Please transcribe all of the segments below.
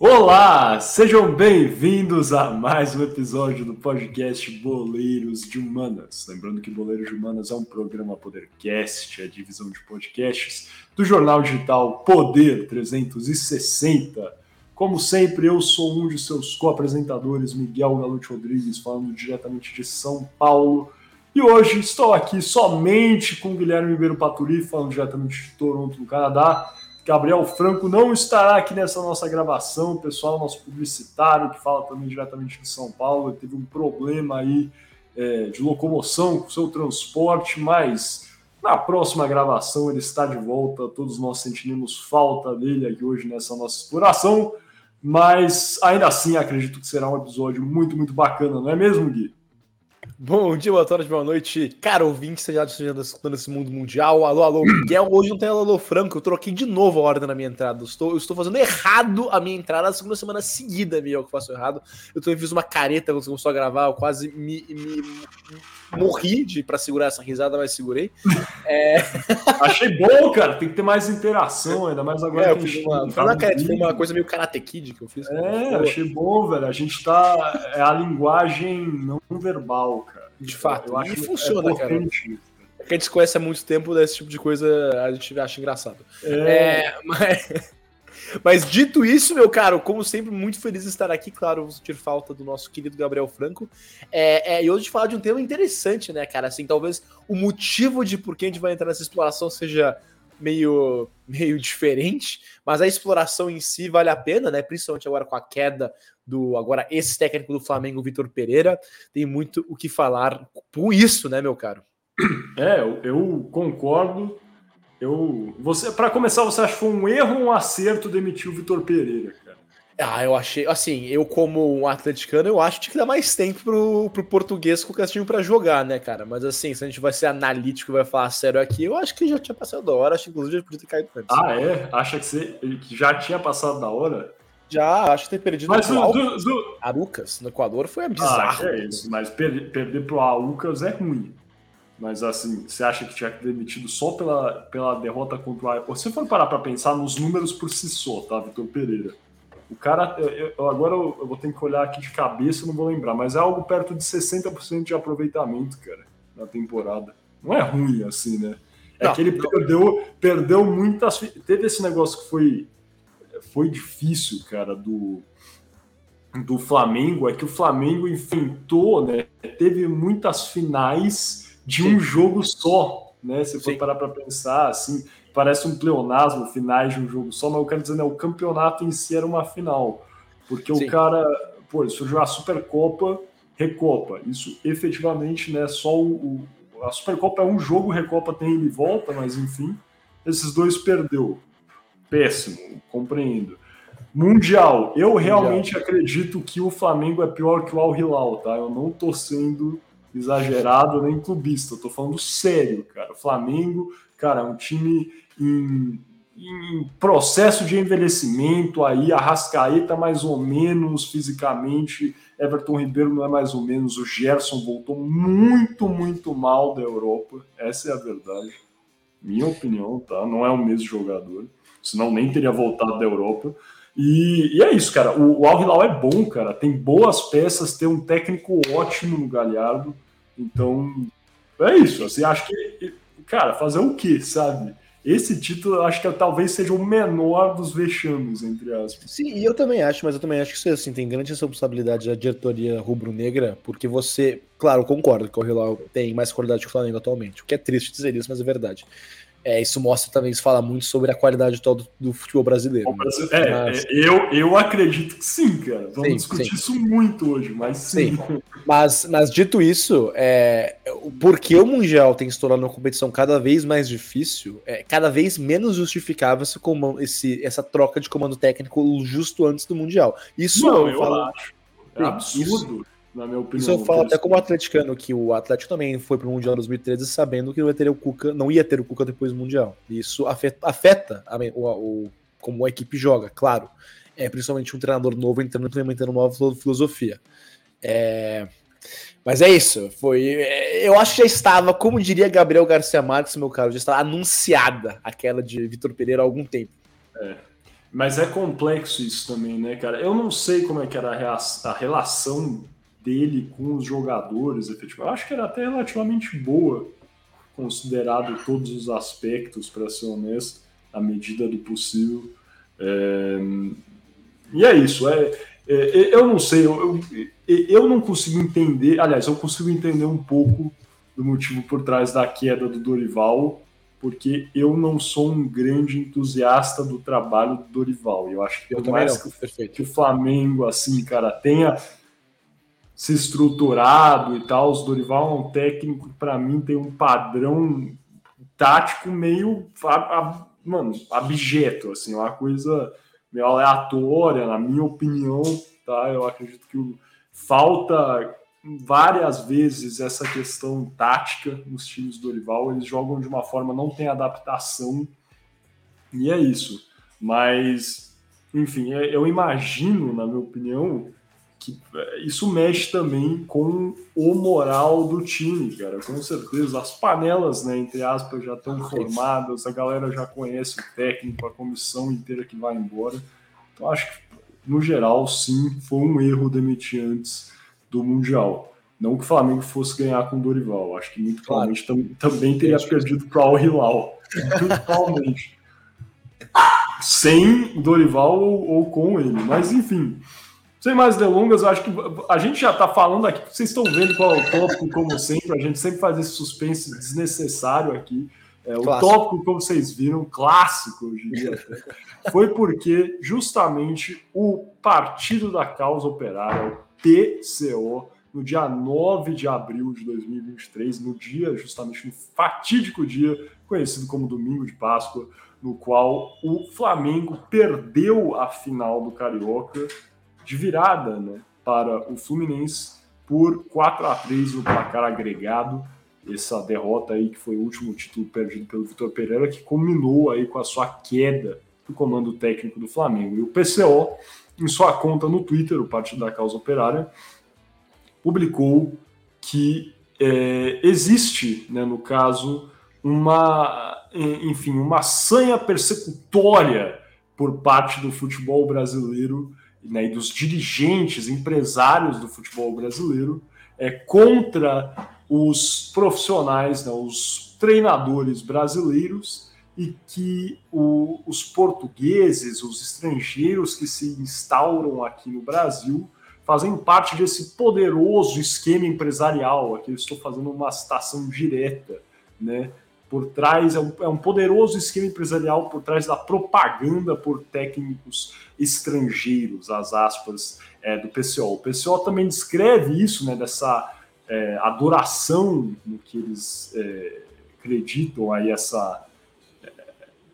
Olá, sejam bem-vindos a mais um episódio do podcast Boleiros de Humanas. Lembrando que Boleiros de Humanas é um programa Podercast, a divisão de podcasts do jornal digital Poder 360. Como sempre, eu sou um de seus co-apresentadores, Miguel Galute Rodrigues, falando diretamente de São Paulo. E hoje estou aqui somente com Guilherme Ribeiro Paturi, falando diretamente de Toronto, no Canadá. Gabriel Franco não estará aqui nessa nossa gravação. O pessoal, nosso publicitário, que fala também diretamente de São Paulo, teve um problema aí é, de locomoção com o seu transporte, mas na próxima gravação ele está de volta. Todos nós sentimos falta dele aqui hoje nessa nossa exploração, mas ainda assim acredito que será um episódio muito, muito bacana, não é mesmo, Gui? Bom dia, boa tarde, boa noite, cara ouvinte, seja escutando esse mundo mundial. Alô, alô, Miguel. Hoje não tem alô, alô, Franco. Eu troquei de novo a ordem na minha entrada. Eu estou, eu estou fazendo errado a minha entrada na segunda semana seguida, Miguel, que eu faço errado. Eu também fiz uma careta quando começou a gravar. Eu quase me, me, morri de para segurar essa risada, mas segurei. É... Achei bom, cara. Tem que ter mais interação, ainda mais agora. É, eu fiz uma, uma, careta, foi uma coisa meio karate kid que eu fiz. É, achei bom, velho. A gente tá. É a linguagem não verbal, cara. De fato. Eu acho e funciona, é cara. É que a gente conhece há muito tempo, desse tipo de coisa a gente acha engraçado. É, é mas. Mas dito isso, meu caro, como sempre, muito feliz de estar aqui. Claro, vou sentir falta do nosso querido Gabriel Franco. É, é, e hoje falar de um tema interessante, né, cara? Assim, talvez o motivo de por que a gente vai entrar nessa exploração seja meio, meio diferente, mas a exploração em si vale a pena, né? Principalmente agora com a queda do agora esse técnico do Flamengo, Vitor Pereira, tem muito o que falar por isso, né, meu caro? É, eu concordo. Eu, você, para começar, você acha que foi um erro ou um acerto demitir o Vitor Pereira, cara? Ah, eu achei, assim, eu como um atleticano, eu acho que dá mais tempo pro, pro português com o Castilho para jogar, né, cara? Mas assim, se a gente vai ser analítico e vai falar sério aqui, eu acho que já tinha passado da hora, acho que inclusive já podia ter caído antes. Ah, é? Acha que, você, que já tinha passado da hora? Já, acho que ter perdido mas pro do, do... Arucas no Equador foi bizarro. Ah, é isso, mas per, perder pro Arucas é ruim. Mas assim, você acha que tinha que demitido só pela, pela derrota contra o Ajax? Se for parar para pensar nos números por si só, tá, Vitor Pereira? O cara, eu, eu, agora eu, vou ter que olhar aqui de cabeça, não vou lembrar, mas é algo perto de 60% de aproveitamento, cara, na temporada. Não é ruim assim, né? É não, que ele não. perdeu, perdeu muitas. Teve esse negócio que foi, foi difícil, cara, do, do Flamengo, é que o Flamengo enfrentou, né? Teve muitas finais de Sim. um jogo só, né? Se for parar para pensar, assim, parece um pleonasmo, finais de um jogo só, mas eu quero dizer, né, o campeonato em si era uma final, porque Sim. o cara, pô, surgiu a Supercopa, Recopa, isso efetivamente, né, só o, o, a Supercopa é um jogo, Recopa tem ele volta, mas enfim, esses dois perdeu, péssimo, compreendo. Mundial, eu realmente Mundial. acredito que o Flamengo é pior que o Al Hilal, tá? Eu não tô sendo exagerado nem clubista, eu tô falando sério, cara. Flamengo, cara, é um time em, em processo de envelhecimento aí, a Rascaeta mais ou menos fisicamente, Everton Ribeiro não é mais ou menos, o Gerson voltou muito, muito mal da Europa, essa é a verdade. Minha opinião, tá? Não é o mesmo jogador, senão nem teria voltado da Europa. E, e, é isso, cara. O, o é bom, cara. Tem boas peças, tem um técnico ótimo no Galhardo. Então, é isso. Assim, acho que, cara, fazer o quê, sabe? Esse título acho que talvez seja o menor dos vexames, entre aspas. Sim, e eu também acho, mas eu também acho que assim, tem grande responsabilidade da diretoria rubro-negra, porque você, claro, concordo que o Hilal tem mais qualidade que o Flamengo atualmente, o que é triste dizer isso, mas é verdade. É, isso mostra também, isso fala muito sobre a qualidade toda do, do futebol brasileiro. Né? É, mas... é, eu, eu acredito que sim, cara. Vamos sim, discutir sim. isso muito hoje, mas sim. sim. Mas, mas dito isso, é, porque o Mundial tem se tornado uma competição cada vez mais difícil, é cada vez menos justificável esse, comando, esse, essa troca de comando técnico justo antes do Mundial. Isso Não, eu, falo, acho. É absurdo. Isso, na minha opinião. Isso eu falo até como atleticano, que o Atlético também foi para o Mundial 2013 sabendo que não ia ter o Cuca, não ia ter o Cuca depois do Mundial. Isso afeta, afeta a, o, o, como a equipe joga, claro. É principalmente um treinador novo entrando implementando uma nova filosofia. É, mas é isso. Foi. Eu acho que já estava, como diria Gabriel Garcia Marques, meu caro, já estava anunciada aquela de Vitor Pereira há algum tempo. É. Mas é complexo isso também, né, cara? Eu não sei como é que era a, relação dele com os jogadores, efetivamente. Eu acho que era até relativamente boa, considerado todos os aspectos, para ser honesto, à medida do possível. É... E é isso. É, é, eu não sei, eu, eu, eu não consigo entender. Aliás, eu consigo entender um pouco do motivo por trás da queda do Dorival, porque eu não sou um grande entusiasta do trabalho do Dorival. Eu acho que por mais que, que, o Flamengo, assim, cara, tenha se estruturado e tal, o Dorival é um técnico, para mim, tem um padrão tático meio, mano, abjeto, assim, uma coisa meio aleatória, na minha opinião, tá? Eu acredito que falta várias vezes essa questão tática nos times do Dorival. Eles jogam de uma forma, não tem adaptação, e é isso. Mas, enfim, é, eu imagino, na minha opinião, que isso mexe também com o moral do time, cara. Com certeza. As panelas, né, entre aspas, já estão formadas, a galera já conhece o técnico, a comissão inteira que vai embora. Então, acho que, no geral, sim, foi um erro demitir antes do Mundial. Não que o Flamengo fosse ganhar com o Dorival, acho que muito claro. provavelmente tam, também teria perdido para o Hilal. Totalmente. Sem Dorival ou, ou, com ele. Mas enfim, sem mais delongas, eu acho que a gente já está falando aqui, vocês estão vendo qual é o tópico, como sempre, a gente sempre faz esse suspense desnecessário aqui. É, o tópico, como vocês viram, clássico hoje em dia, foi porque justamente o Partido da Causa Operária, o PCO, no dia 9 de abril de 2023, no dia, justamente no fatídico dia conhecido como Domingo de Páscoa, no qual o Flamengo perdeu a final do Carioca de virada né, para o Fluminense por 4 a 3 no placar agregado. Essa derrota aí que foi o último título perdido pelo Vitor Pereira, que culminou aí com a sua queda do comando técnico do Flamengo. E o PCO em sua conta no Twitter, o Partido da Causa Operária, publicou que é, existe, né, no caso, uma, enfim, uma sanha persecutória por parte do futebol brasileiro né, e dos dirigentes, empresários do futebol brasileiro é, contra os profissionais, né, os treinadores brasileiros e que o, os portugueses, os estrangeiros que se instauram aqui no Brasil, fazem parte desse poderoso esquema empresarial. Aqui eu estou fazendo uma citação direta, né? Por trás, é um, é um poderoso esquema empresarial por trás da propaganda por técnicos estrangeiros, as aspas, é, do PCO. O PCO também descreve isso, né? Dessa é, adoração no que eles é, acreditam aí, essa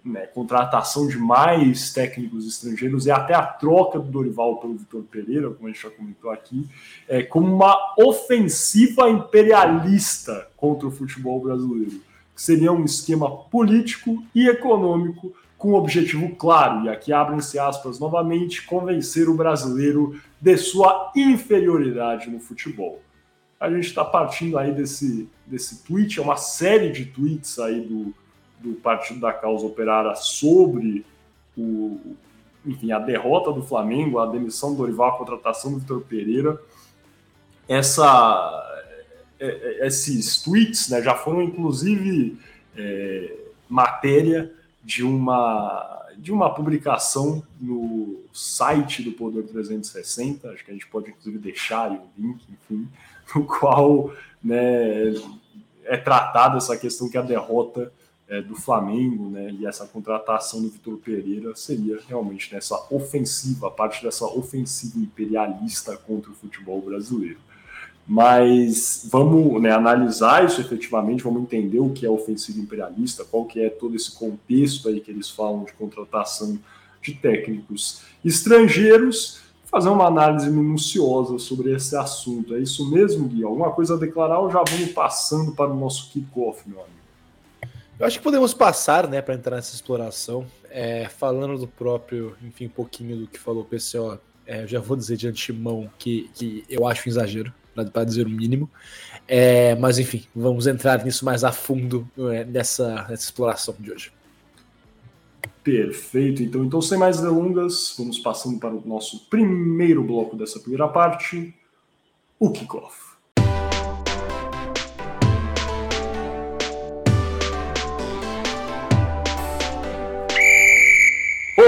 né, contratação de mais técnicos estrangeiros e até a troca do Dorival pelo Vitor Pereira, como a gente já comentou aqui, é, como uma ofensiva imperialista contra o futebol brasileiro, seria um esquema político e econômico com um objetivo claro, e aqui abrem-se aspas novamente, convencer o brasileiro de sua inferioridade no futebol. A gente está partindo aí desse, desse tweet, é uma série de tweets aí do, do Partido da Causa Operária sobre o, enfim, a derrota do Flamengo, a demissão do Dorival, a contratação do Vitor Pereira. Essa, esses tweets né, já foram, inclusive, é, matéria de uma, de uma publicação no site do Poder 360, acho que a gente pode, inclusive, deixar o link, enfim, no qual né, é tratada essa questão que a derrota é, do Flamengo, né, e essa contratação do Vitor Pereira seria realmente nessa ofensiva, parte dessa ofensiva imperialista contra o futebol brasileiro. Mas vamos né, analisar isso efetivamente, vamos entender o que é ofensiva imperialista, qual que é todo esse contexto aí que eles falam de contratação de técnicos estrangeiros, fazer uma análise minuciosa sobre esse assunto. É isso mesmo, Gui? Alguma coisa a declarar ou já vamos passando para o nosso kickoff, meu amigo? Eu acho que podemos passar, né, para entrar nessa exploração, é, falando do próprio, enfim, um pouquinho do que falou o PCO. É, já vou dizer de antemão que, que eu acho um exagero, para dizer o mínimo. É, mas enfim, vamos entrar nisso mais a fundo é, nessa, nessa exploração de hoje. Perfeito, então, então sem mais delongas, vamos passando para o nosso primeiro bloco dessa primeira parte, o kickoff.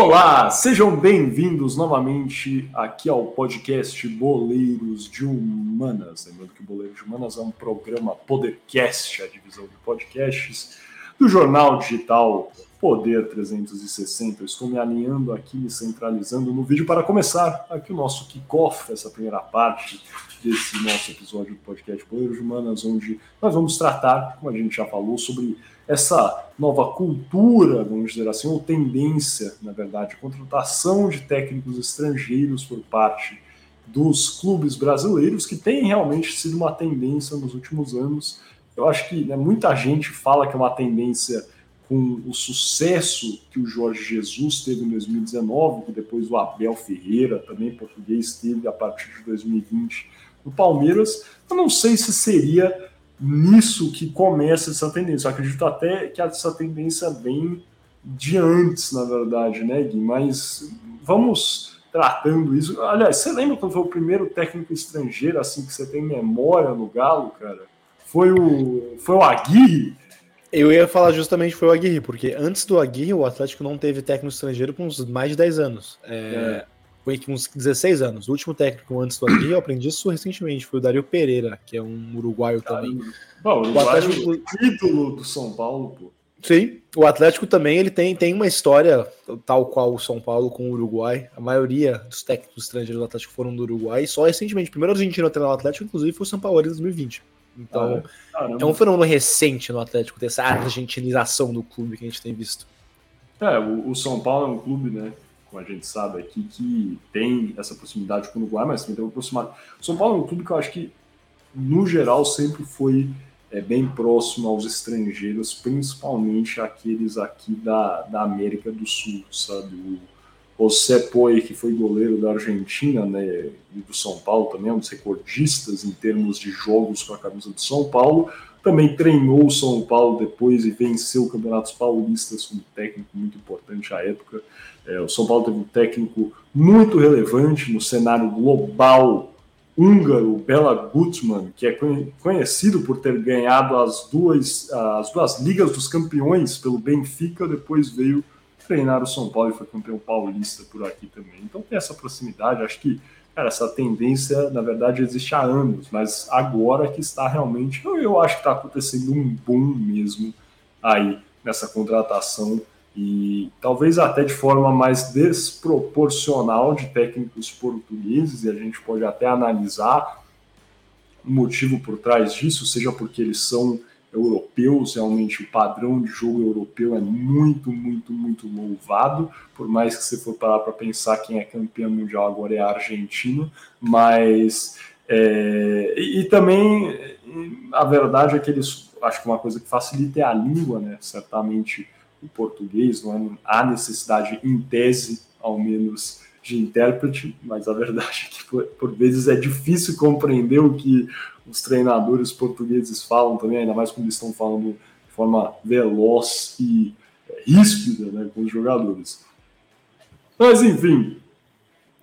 Olá, sejam bem-vindos novamente aqui ao podcast Boleiros de Humanas. Lembrando que Boleiros de Humanas é um programa Podercast, a divisão de podcasts do jornal digital Poder 360. Eu estou me alinhando aqui, me centralizando no vídeo para começar aqui o nosso kickoff, essa primeira parte desse nosso episódio do podcast Poder Humanas, onde nós vamos tratar, como a gente já falou, sobre essa nova cultura, vamos dizer assim, ou tendência, na verdade, contratação de técnicos estrangeiros por parte dos clubes brasileiros, que tem realmente sido uma tendência nos últimos anos. Eu acho que né, muita gente fala que é uma tendência com o sucesso que o Jorge Jesus teve em 2019, que depois o Abel Ferreira, também português, teve a partir de 2020 no Palmeiras. Eu não sei se seria nisso que começa essa tendência. Eu acredito até que essa tendência vem de antes, na verdade, né, Gui? Mas vamos tratando isso. Aliás, você lembra quando foi o primeiro técnico estrangeiro, assim, que você tem memória no Galo, cara? Foi o, foi o Aguirre? Eu ia falar justamente foi o Aguirre, porque antes do Aguirre o Atlético não teve técnico estrangeiro por uns mais de 10 anos. É, é. Foi uns 16 anos. O último técnico antes do Aguirre, eu aprendi isso recentemente, foi o Dario Pereira, que é um uruguaio também. Bom, o, Atlético é o título do São Paulo, pô. Sim, o Atlético também ele tem, tem uma história tal qual o São Paulo com o Uruguai. A maioria dos técnicos estrangeiros do Atlético foram do Uruguai. E só recentemente, o primeiro argentino a treinar o Atlético, inclusive, foi o São Paulo em 2020. Então, ah, é um fenômeno recente no Atlético, ter essa argentinização do clube que a gente tem visto. É, o, o, São Paulo é um clube, né, como a gente sabe aqui, que tem essa proximidade com o Uruguai, mas também tem uma proximidade. São Paulo é um clube que eu acho que, no geral, sempre foi é, bem próximo aos estrangeiros, principalmente aqueles aqui da, da América do Sul, sabe? O, José Poi, que foi goleiro da Argentina né, e do São Paulo também, um dos recordistas em termos de jogos com a camisa do São Paulo, também treinou o São Paulo depois e venceu campeonatos paulistas como técnico muito importante à época. É, o São Paulo teve um técnico muito relevante no cenário global húngaro, Bela Gutmann, que é conhecido por ter ganhado as duas, as duas ligas dos campeões pelo Benfica, depois veio treinar o São Paulo e foi campeão paulista por aqui também. Então tem essa proximidade, acho que cara, essa tendência, na verdade, existe há anos, mas agora que está realmente, eu, eu acho que está acontecendo um boom mesmo aí nessa contratação e talvez até de forma mais desproporcional de técnicos portugueses, e a gente pode até analisar o motivo por trás disso, seja porque eles são europeus, realmente o padrão de jogo europeu é muito, muito, muito louvado, por mais que você for parar para pensar quem é campeão mundial agora é a Argentina, mas é, e, e, também a verdade é que eles acho que uma coisa que facilita é a língua, né? Certamente o português não é, há necessidade em tese, ao menos de intérprete, mas a verdade é que por, por, vezes é difícil compreender o que os treinadores portugueses falam também, ainda mais quando eles estão falando de forma veloz e é, ríspida né, com os jogadores. Mas enfim,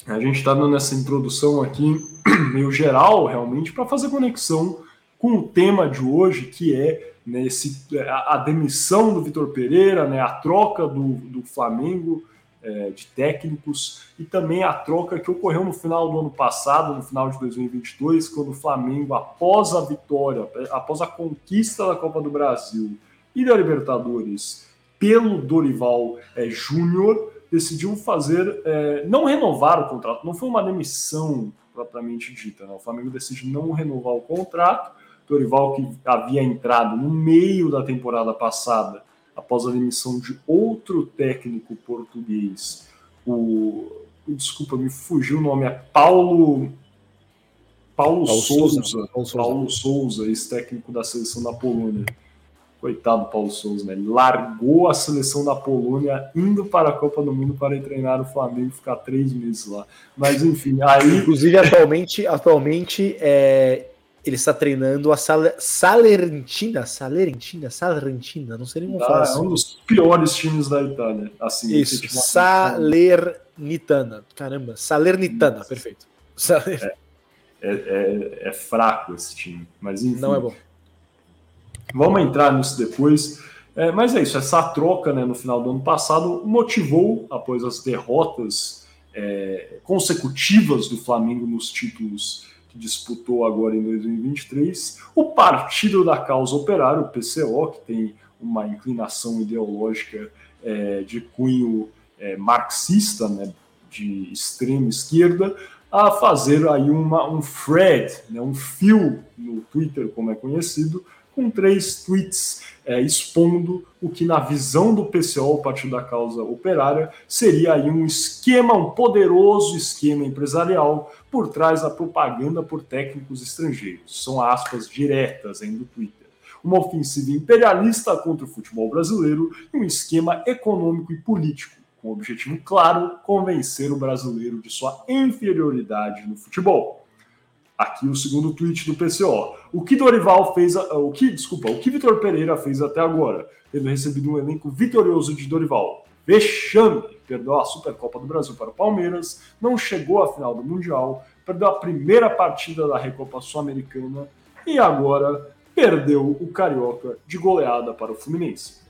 a gente está dando essa introdução aqui meio geral, realmente, para fazer conexão com o tema de hoje, que é né, esse, a, a demissão do Vitor Pereira, né, a troca do, do Flamengo é, de técnicos e também a troca que ocorreu no final do ano passado, no final de 2022, quando o Flamengo, após a vitória, após a conquista da Copa do Brasil e da Libertadores pelo Dorival é, Júnior, decidiu fazer, é, não renovar o contrato, não foi uma demissão propriamente dita, né? o Flamengo decidiu não renovar o contrato, Dorival que havia entrado no meio da temporada passada após a demissão de outro técnico português. O, desculpa, me fugiu o nome, é Paulo Paulo, Paulo Souza, Souza, Paulo Souza, Paulo Souza ex-técnico da seleção da Polônia. Coitado Paulo Souza, né? Ele largou a seleção da Polônia indo para a Copa do Mundo para treinar o Flamengo ficar três meses lá. Mas enfim, aí. Inclusive, atualmente, atualmente é, ele está treinando a Sal Salernitina, Salernitina, Salernitina, não sei nem como ah, falar. É um dos piores times da Itália. Assim, Isso, Salernitana. Caramba, Salernitana, perfeito. Saler... É, é, é, é, fraco esse time, mas enfim. Não é bom. Vamos entrar nisso depois. É, mas é isso, essa troca né, no final do ano passado motivou, após as derrotas é, consecutivas do Flamengo nos títulos que disputou agora em 2023, o Partido da Causa Operária, o PCO, que tem uma inclinação ideológica é, de cunho é, marxista, né, de extrema esquerda, a fazer aí uma, um thread, né, um fio no Twitter, como é conhecido, com três tweets é, expondo o que, na visão do PCO, o Partido da Causa Operária, seria aí um esquema, um poderoso esquema empresarial por trás da propaganda por técnicos estrangeiros. São aspas diretas aí do Twitter. Uma ofensiva imperialista contra o futebol brasileiro e um esquema econômico e político, com o objetivo claro, convencer o brasileiro de sua inferioridade no futebol. Aqui o segundo tweet do PCO. O que Dorival fez, o que, desculpa, o que Vitor Pereira fez até agora, tendo recebido um elenco vitorioso de Dorival. Vexame, perdeu a Supercopa do Brasil para o Palmeiras, não chegou à final do Mundial, perdeu a primeira partida da Recopa Sul-Americana e agora perdeu o Carioca de goleada para o Fluminense.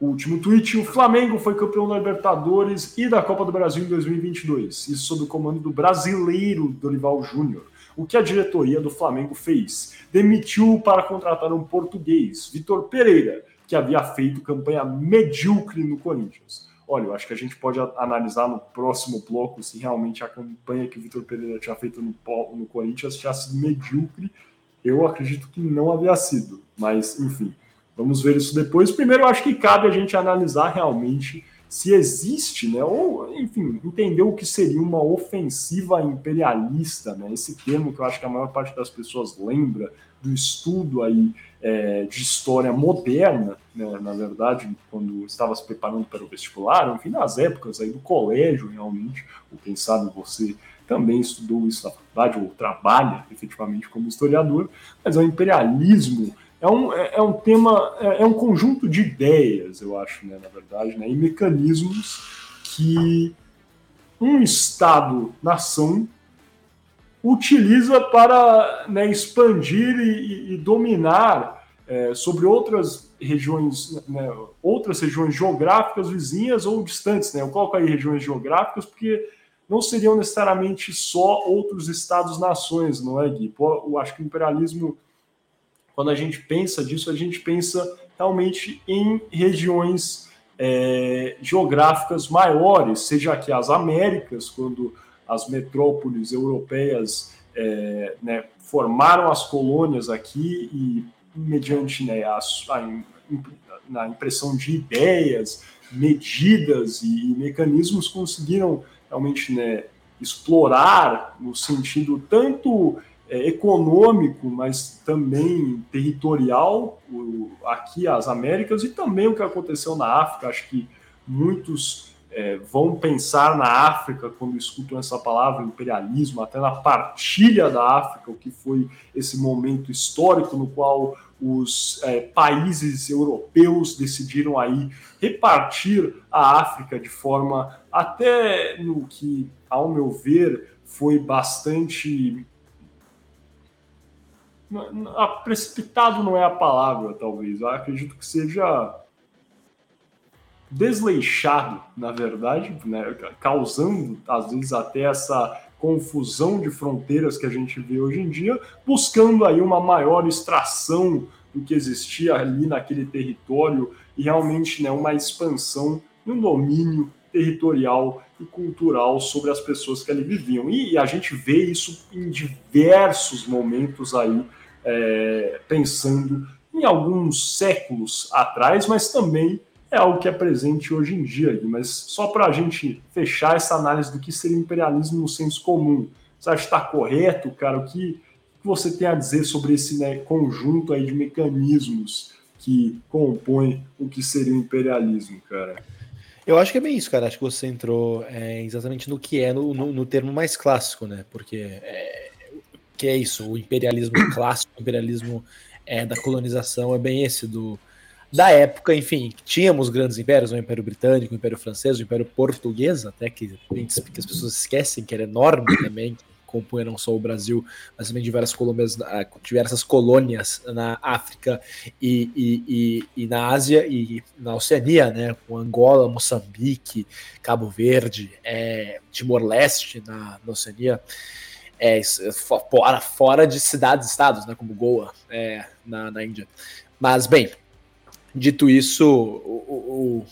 Último tweet: o Flamengo foi campeão da Libertadores e da Copa do Brasil em 2022, isso sob o comando do brasileiro Dorival Júnior. O que a diretoria do Flamengo fez? Demitiu para contratar um português, Vitor Pereira, que havia feito campanha medíocre no Corinthians. Olha, eu acho que a gente pode analisar no próximo bloco se realmente a campanha que o Vitor Pereira tinha feito no, no Corinthians tinha sido medíocre. Eu acredito que não havia sido, mas enfim. Vamos ver isso depois. Primeiro, eu acho que cabe a gente analisar realmente se existe, né, ou, enfim, entender o que seria uma ofensiva imperialista, né, esse termo que eu acho que a maior parte das pessoas lembra do estudo aí é, de história moderna, né, na verdade, quando estava se preparando para o vestibular, enfim, nas épocas aí do colégio, realmente, ou quem sabe você também estudou isso na faculdade, ou trabalha efetivamente como historiador, mas é o imperialismo é um, é, é um tema, é, é, um conjunto de ideias, eu acho, né, na verdade, né, e mecanismos que um Estado-nação utiliza para né, expandir e, e dominar é, sobre outras regiões, né, outras regiões geográficas vizinhas ou distantes. Né? Eu coloco aí regiões geográficas porque não seriam necessariamente só outros estados-nações, não é, Gui? Eu acho que o imperialismo quando a gente pensa disso, a gente pensa realmente em regiões é, geográficas maiores, seja aqui as Américas, quando as metrópoles europeias é, né, formaram as colônias aqui e, mediante né, a, a, na impressão de ideias, medidas e, e mecanismos, conseguiram realmente né, explorar no sentido tanto é, econômico, mas também territorial, o, aqui as Américas, e também o que aconteceu na África. Acho que muitos é, vão pensar na África quando escutam essa palavra imperialismo, até na partilha da África, o que foi esse momento histórico no qual os é, países europeus decidiram aí repartir a África de forma até no que, ao meu ver, foi bastante precipitado não é a palavra, talvez. Eu acredito que seja desleixado, na verdade, né? causando às vezes até essa confusão de fronteiras que a gente vê hoje em dia, buscando aí uma maior extração do que existia ali naquele território e realmente né, uma expansão e um domínio territorial e cultural sobre as pessoas que ali viviam. E a gente vê isso em diversos momentos aí, é, pensando em alguns séculos atrás, mas também é algo que é presente hoje em dia. Mas só para a gente fechar essa análise do que seria imperialismo no senso comum, você acha que está correto, cara? O que, você tem a dizer sobre esse né, conjunto aí de mecanismos que compõem o que seria o imperialismo, cara? Eu acho que é bem isso, cara. Acho que você entrou é, exatamente no que é, no, no, no, termo mais clássico, né? Porque é, que é isso, o imperialismo clássico, o imperialismo é, da colonização é bem esse do da época, enfim, tínhamos grandes impérios, o Império Britânico, o Império Francês, o Império Português, até que, que as pessoas esquecem que era enorme também, compunha não só o Brasil, mas também diversas colônias, diversas colônias na África e, e, e, e na Ásia e na Oceania, né, com Angola, Moçambique, Cabo Verde, é, Timor-Leste na, na Oceania, é, fora, fora de cidades-estados, né, como Goa, é, na, na Índia. Mas, bem, dito isso, o, o, o,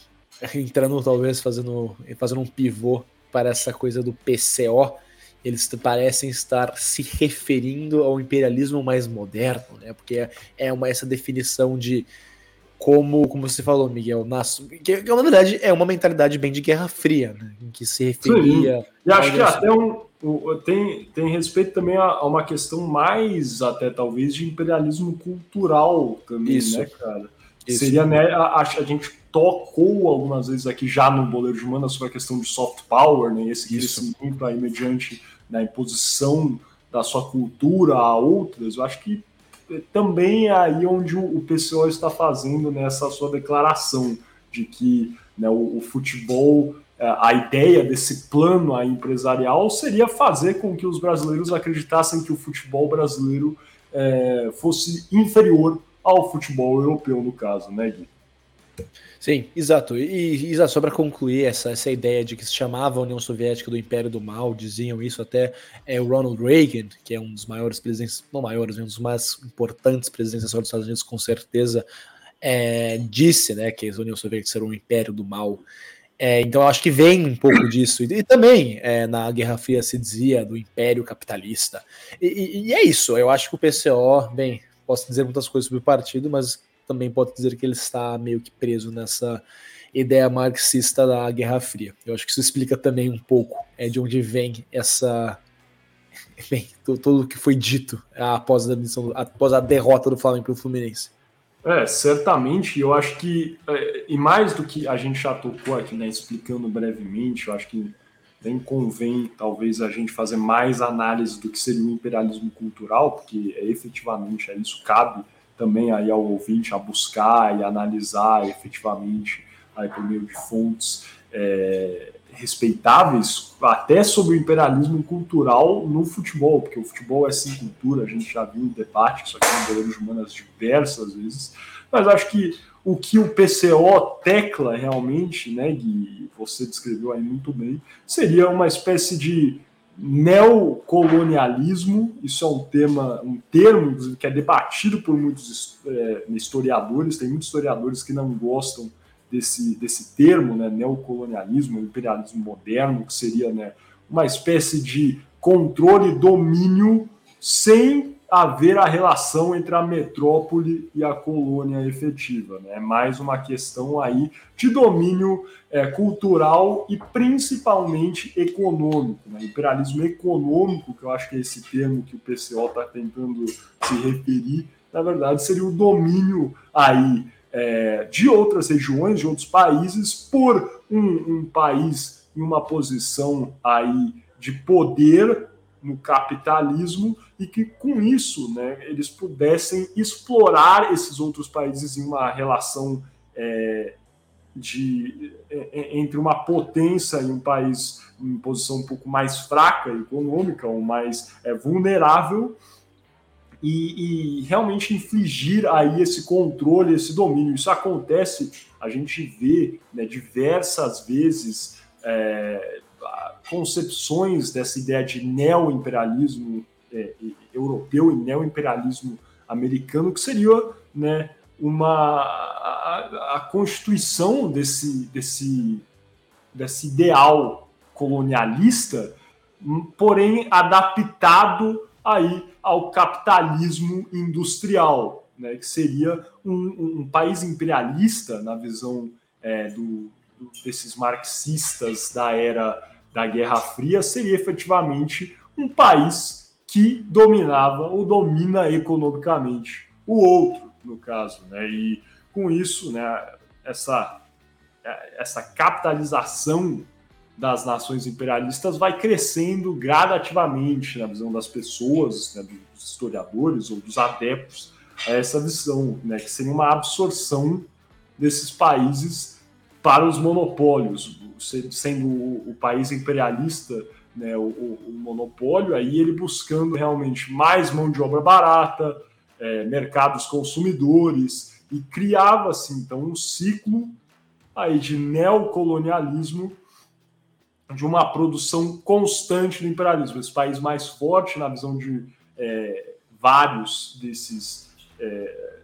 entrando talvez fazendo, fazendo um pivô para essa coisa do PCO, eles parecem estar se referindo ao imperialismo mais moderno, né? Porque é, é uma essa definição de como, como você falou, Miguel, que, que na verdade é uma mentalidade bem de Guerra Fria, né? Em que se referia. Sim. E acho que até um, um, tem, tem respeito também a, a, uma questão mais, até talvez, de imperialismo cultural também, Isso. né, cara? Isso. Seria, né, a, a, gente tocou algumas vezes aqui já no Boleiro de Mana sobre a questão de soft power, né? Esse crescimento aí mediante na imposição da sua cultura a outras, eu acho que também é aí onde o PCO está fazendo nessa sua declaração de que né, o, o, futebol, é, a ideia desse plano empresarial seria fazer com que os brasileiros acreditassem que o futebol brasileiro é, fosse inferior ao futebol europeu, no caso, né, Gui? Sim, exato. E, e só para concluir essa, essa ideia de que se chamava a União Soviética do Império do Mal, diziam isso até é, o Ronald Reagan, que é um dos maiores presidentes, não maiores, um dos mais importantes presidentes dos Estados Unidos, com certeza, é, disse né, que a União Soviética era um império do mal. É, então eu acho que vem um pouco disso. E, e também é, na Guerra Fria se dizia do império capitalista. E, e, e, é isso, eu acho que o PCO, bem, posso dizer muitas coisas sobre o partido, mas também pode dizer que ele está meio que preso nessa ideia marxista da Guerra Fria. Eu acho que isso explica também um pouco é, de onde vem essa. Bem, o que foi dito após a, após a derrota do Flamengo pelo Fluminense. É, certamente, eu acho que, é, e mais do que a gente já tocou aqui, né, explicando brevemente, eu acho que nem convém, talvez, a gente fazer mais análise do que seria o imperialismo cultural, porque é, efetivamente é isso cabe também aí ao ouvinte a buscar e analisar efetivamente aí por meio de fontes é, respeitáveis, até sobre o imperialismo cultural no futebol, porque o futebol é sim cultura, a gente já viu o debate, isso aqui no Goleiros Humanas diversas vezes, mas acho que o que o PCO tecla realmente, né, Gui, você descreveu aí muito bem, seria uma espécie de neocolonialismo, isso é um tema, um termo que é debatido por muitos é, historiadores, tem muitos historiadores que não gostam desse, desse termo, né, neocolonialismo, imperialismo moderno, que seria né, uma espécie de controle e domínio sem haver a relação entre a metrópole e a colônia efetiva. Né? É mais uma questão aí de domínio é, cultural e principalmente econômico. Né? Imperialismo econômico, que eu acho que é esse termo que o PCO está tentando se referir, na verdade seria o domínio aí é, de outras regiões, de outros países, por um, um país em uma posição aí de poder no capitalismo e que com isso né, eles pudessem explorar esses outros países em uma relação é, de, é, é, entre uma potência e um país em posição um pouco mais fraca econômica ou mais é, vulnerável e, e, realmente infligir aí esse controle, esse domínio. Isso acontece, a gente vê né, diversas vezes é, concepções dessa ideia de neoimperialismo é, europeu e neoimperialismo americano, que seria né, uma, a, a, constituição desse, desse, desse ideal colonialista, porém adaptado aí ao capitalismo industrial, né, que seria um, um país imperialista na visão é, do, desses marxistas da era da Guerra Fria seria efetivamente um país que dominava ou domina economicamente o outro, no caso, né? E com isso, né, essa essa capitalização das nações imperialistas vai crescendo gradativamente na visão das pessoas, né, dos historiadores ou dos adeptos a essa visão, né, que seria uma absorção desses países para os monopólios, sendo o, país imperialista né, o, o, monopólio, aí ele buscando realmente mais mão de obra barata, é, mercados consumidores, e criava-se então um ciclo aí de neocolonialismo, de uma produção constante do imperialismo. Esse país mais forte na visão de é, vários desses é,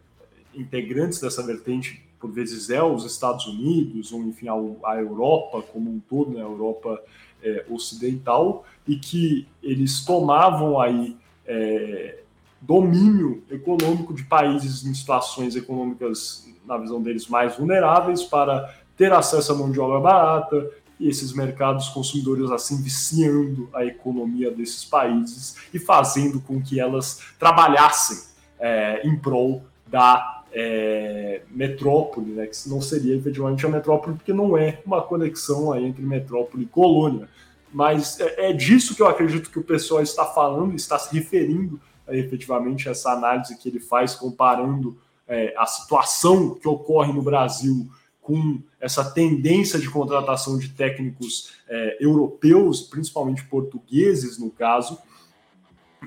integrantes dessa vertente, por vezes é os Estados Unidos, ou enfim, a, a Europa como um todo, né, a Europa é, ocidental, e que eles tomavam aí é, domínio econômico de países em situações econômicas, na visão deles, mais vulneráveis para ter acesso à mão de obra barata, e esses mercados consumidores assim viciando a economia desses países e fazendo com que elas trabalhassem é, em prol da é, metrópole, né, que não seria efetivamente a metrópole, porque não é uma conexão aí entre metrópole e colônia. Mas é, é disso que eu acredito que o pessoal está falando, está se referindo é, efetivamente a essa análise que ele faz comparando é, a situação que ocorre no Brasil com essa tendência de contratação de técnicos é, europeus, principalmente portugueses, no caso,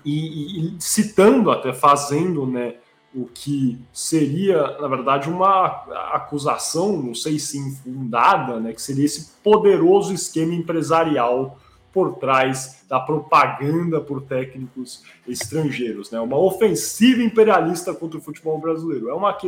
e, e, citando, até fazendo né, o que seria, na verdade, uma acusação, não sei se infundada, né, que seria esse poderoso esquema empresarial por trás da propaganda por técnicos estrangeiros, né? Uma ofensiva imperialista contra o futebol brasileiro. É uma, que,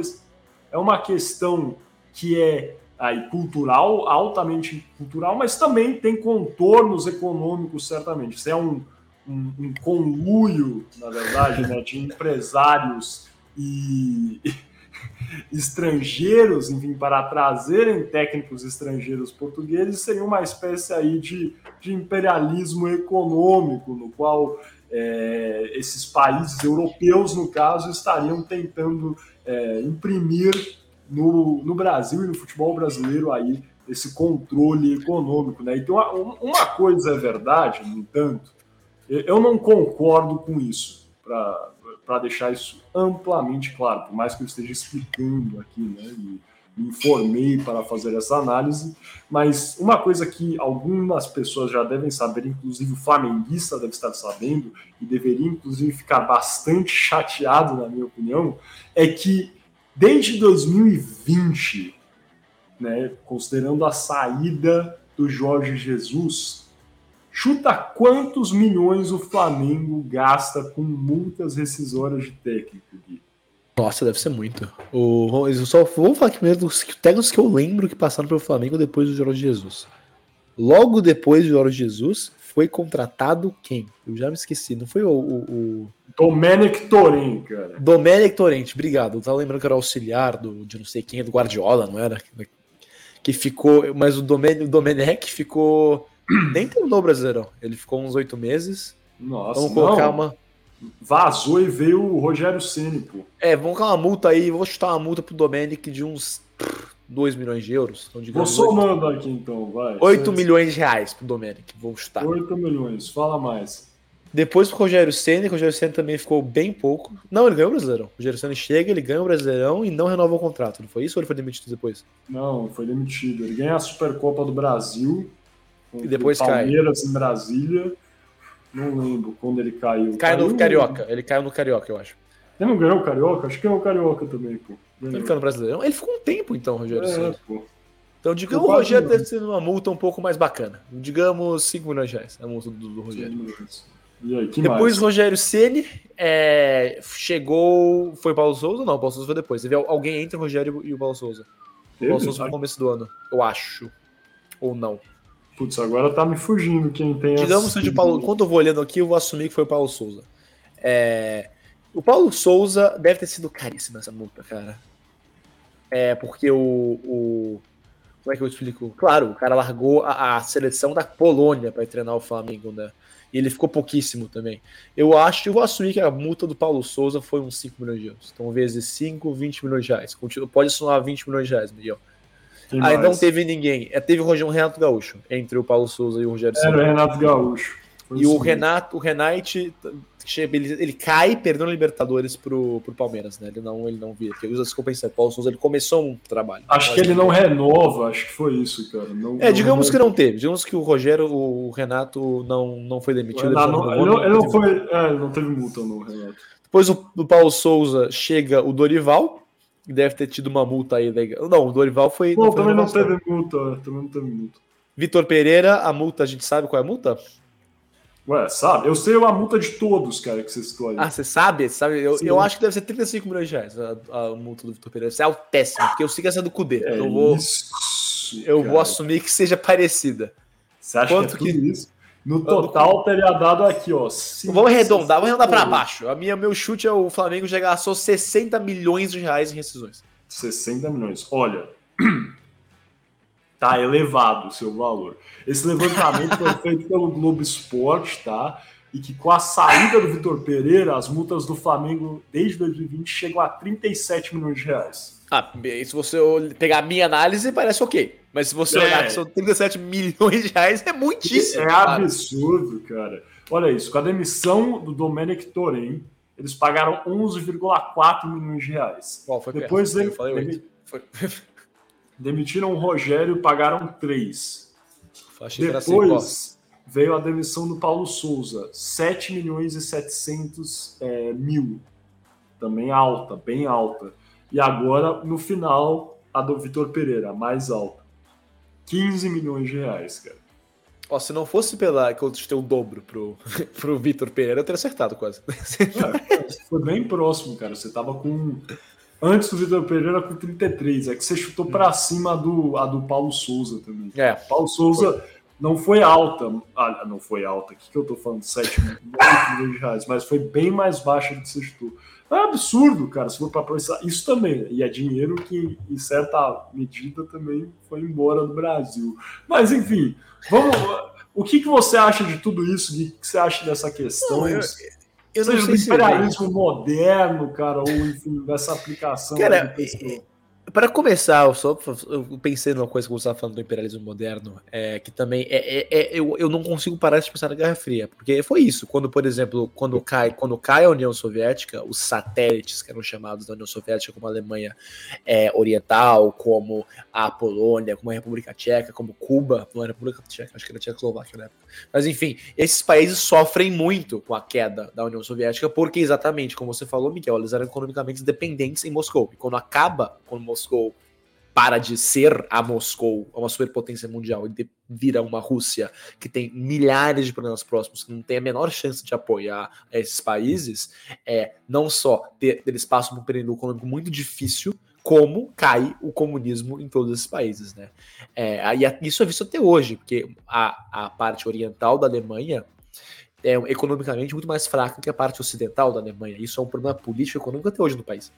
é uma questão que é aí cultural, altamente cultural, mas também tem contornos econômicos, certamente. Isso é um, um, um conluio, na verdade, né, de empresários e estrangeiros, enfim, para trazerem técnicos estrangeiros portugueses, seria uma espécie aí de, de imperialismo econômico, no qual é, esses países europeus, no caso, estariam tentando é, imprimir no, no Brasil e no futebol brasileiro aí esse controle econômico, né? Então, uma coisa é verdade, no entanto, eu não concordo com isso, para deixar isso amplamente claro, por mais que eu esteja explicando aqui, né? E me informei para fazer essa análise, mas uma coisa que algumas pessoas já devem saber, inclusive o flamenguista deve estar sabendo, e deveria inclusive ficar bastante chateado, na minha opinião, é que Desde 2020, né, considerando a saída do Jorge Jesus, chuta quantos milhões o Flamengo gasta com multas rescisórias de técnico, Gui? Nossa, deve ser muito. O, eu só vou falar aqui primeiro dos técnicos que eu lembro que passaram pelo Flamengo depois do Jorge Jesus. Logo depois do Jorge Jesus, foi contratado quem? Eu já me esqueci, não foi o. o, o... Domenic Torrent, cara. Domenic Torrent, obrigado. Eu tava lembrando que era auxiliar do, de não sei quem, do Guardiola, não era? Que ficou. Mas o Domenic, o Domenech ficou. Nem terminou o Brasileirão. Ele ficou uns oito meses. Nossa, Vamos colocar não. uma. Vazou e veio o Rogério Ceni, pô. É, vamos colocar uma multa aí. Vou chutar uma multa pro Domenic de uns 2 milhões de euros. Então, Vou somando 8, aqui então, vai. 8 milhões de reais pro Domenic, vou chutar. 8 milhões, fala mais. Depois pro Rogério Senna, o Rogério Senna também ficou bem pouco. Não, ele ganhou o Brasileirão. O Rogério Senna chega, ele ganha o Brasileirão e não renova o contrato, não foi isso ou ele foi demitido depois? Não, foi demitido. Ele ganha a Supercopa do Brasil. E depois Palmeiras cai. em Brasília. Não lembro quando ele caiu. Cai caiu no Carioca. Ele caiu no Carioca, eu acho. Ele não ganhou o Carioca? Acho que ganhou o Carioca também, pô. Ele ficou no Brasileirão? Ele ficou um tempo, então, Rogério é, Pô. Então, digamos, o Rogério deve ser uma multa um pouco mais bacana. Digamos 5 milhões de reais, a multa do, do Rogério. Aí, depois o Rogério Ceni é, chegou. Foi o Paulo Souza? Não, o Paulo Souza foi depois. Teve alguém entre o Rogério e o Paulo Souza. O Paulo Souza foi no começo do ano, eu acho. Ou não. Putz, agora tá me fugindo quem tem. Digamos que o Paulo. Quando eu vou olhando aqui, eu vou assumir que foi o Paulo Souza. É, o Paulo Souza deve ter sido caríssimo essa multa, cara. É, porque o, o. Como é que eu explico? Claro, o cara largou a, a seleção da Polônia para treinar o Flamengo, né? E ele ficou pouquíssimo também. Eu acho, eu vou assumir que a multa do Paulo Souza foi uns 5 milhões de euros. Então, vezes 5, 20 milhões de reais. Pode somar 20 milhões de reais, Miguel. Quem Aí mais? não teve ninguém. É, teve o Rogério Renato Gaúcho, entre o Paulo Souza e o Rogério Era o Renato Gaúcho. Foi e o Renato, o Renate, ele, ele cai perdendo Libertadores pro, pro Palmeiras, né? Ele não, ele não via, porque usa esse compensado. Paulo Souza ele começou um trabalho. Acho que ele não renova, acho que foi isso, cara. Não, é, digamos que não teve. Digamos que o Rogério, o Renato não, não foi demitido. Não, não, ele, não, ele não foi. É, não teve multa no Renato. Depois o, do Paulo Souza chega o Dorival, deve ter tido uma multa aí legal. Não, o Dorival foi. Pô, também não teve multa. Também não teve multa. Vitor Pereira, a multa, a gente sabe qual é a multa? Ué, sabe? Eu sei a multa de todos, cara, que você escolhe. Ah, você sabe? sabe? Eu, eu acho que deve ser 35 milhões de reais a, a multa do Vitor Pereira. Deve ser altíssimo, porque eu sei que essa é do Cudê. É eu vou, isso, eu vou assumir que seja parecida. Você acha Quanto que é tudo que... isso? No total, teria dado aqui, ó. vamos arredondar, vamos arredondar para baixo. A minha, meu chute é o Flamengo já gastou 60 milhões de reais em rescisões. 60 milhões. Olha, tá elevado o seu valor. Esse levantamento foi feito pelo Globo Esporte, tá? E que com a saída do Vitor Pereira, as multas do Flamengo desde 2020 chegam a 37 milhões de reais. Ah, se você pegar a minha análise, parece ok. Mas se você é. olhar que são 37 milhões de reais, é muitíssimo. É cara. absurdo, cara. Olha isso, com a demissão do Domenic Torren, eles pagaram 11,4 milhões de reais. Bom, Depois perto. eu falei demi... foi. demitiram o Rogério e pagaram 3. Depois veio a demissão do Paulo Souza, 7 milhões e 700 é, mil. Também alta, bem alta. E agora, no final, a do Vitor Pereira, mais alta. 15 milhões de reais, cara. Ó, se não fosse pela que eu ter o dobro pro, pro Vitor Pereira, eu teria acertado quase. É, foi bem próximo, cara. Você tava com. Antes do Vitor Pereira com 33. É que você chutou para cima a do, a do Paulo Souza também. É. Paulo Souza foi. não foi alta. Ah, não foi alta. O que, que eu tô falando? 7 milhões de reais. Mas foi bem mais baixa do que você chutou. É absurdo, cara, se for para pensar. Isso também, e é dinheiro que, em certa medida, também foi embora do Brasil. Mas, enfim, vamos. O que, que você acha de tudo isso? O que, você acha dessa questão? Não, eu, eu Seja do imperialismo se moderno, cara, ou enfim, dessa aplicação. Cara, para começar, eu só eu pensei numa coisa que você estava falando do imperialismo moderno, é, que também é, é, é, eu, eu não consigo parar de pensar na Guerra Fria, porque foi isso. Quando, por exemplo, quando cai, quando cai a União Soviética, os satélites que eram chamados da União Soviética, como a Alemanha é, Oriental, como a Polônia, como a República Tcheca, como Cuba, não era República Tcheca, acho que era Tchecoslováquia na época. Mas enfim, esses países sofrem muito com a queda da União Soviética, porque exatamente, como você falou, Miguel, eles eram economicamente dependentes em Moscou. E quando acaba, quando Moscou para de ser a Moscou, uma superpotência mundial, e vira uma Rússia que tem milhares de problemas próximos, que não tem a menor chance de apoiar esses países, é não só ter, eles passam por um período econômico muito difícil, como cai o comunismo em todos esses países, né? É, e isso é visto até hoje, porque a, a parte oriental da Alemanha é economicamente muito mais fraca que a parte ocidental da Alemanha. Isso é um problema político e econômico até hoje no país.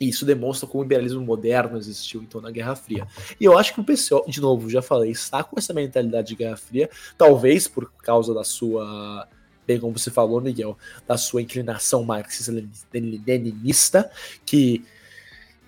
E isso demonstra como o imperialismo moderno existiu então na Guerra Fria. E eu acho que o PCO, de novo, já falei, está com essa mentalidade de Guerra Fria, talvez por causa da sua, bem como você falou, Miguel, da sua inclinação marxista-leninista, que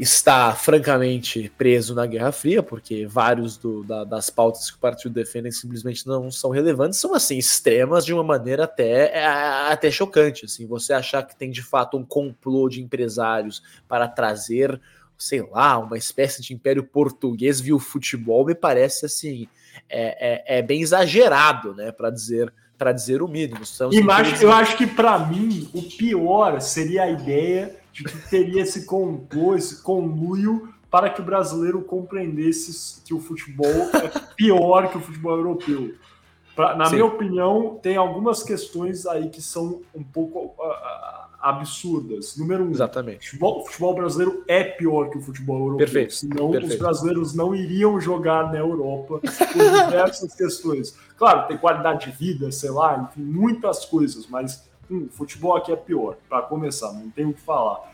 está francamente preso na Guerra Fria, porque vários do, da, das pautas que o partido defende simplesmente não são relevantes, são assim extremas de uma maneira até, é, até chocante. Assim, você achar que tem de fato um complô de empresários para trazer, sei lá, uma espécie de império português via o futebol, me parece assim é, é, é bem exagerado, né, para dizer para dizer o mínimo. São Imagem, eu acho que para mim o pior seria a ideia de que teria esse complô, esse conluio para que o brasileiro compreendesse que o futebol é pior que o futebol europeu. Pra, na Sim. minha opinião, tem algumas questões aí que são um pouco uh, absurdas. Número um, Exatamente. Futebol, o futebol brasileiro é pior que o futebol europeu. Perfeito. Senão Perfeito. os brasileiros não iriam jogar na Europa por diversas questões. Claro, tem qualidade de vida, sei lá, enfim, muitas coisas, mas hum, futebol aqui é pior, para começar, não tenho o que falar.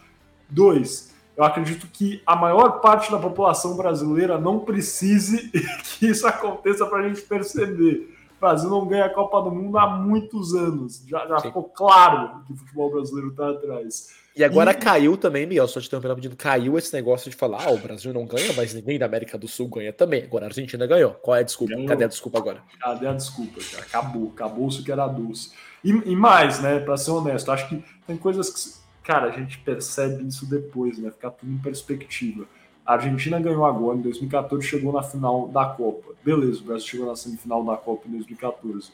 Dois, eu acredito que a maior parte da população brasileira não precise que isso aconteça para a gente perceber. O Brasil não ganha a Copa do Mundo há muitos anos. Já, já ficou claro que o futebol brasileiro está atrás. E agora e... caiu também, Miguel, só te interrompendo pedindo, caiu esse negócio de falar, ah, o Brasil não ganha, mas ninguém da América do Sul ganha também. Agora a Argentina ganhou. Qual é a desculpa? Ganhou. Cadê a desculpa agora? Cadê a desculpa? Cara? Acabou, acabou isso que era doce. E, e mais, né, para ser honesto, acho que tem coisas que, cara, a gente percebe isso depois, né, ficar tudo em perspectiva. A Argentina ganhou agora, em 2014 chegou na final da Copa. Beleza, o Brasil chegou na semifinal da Copa em 2014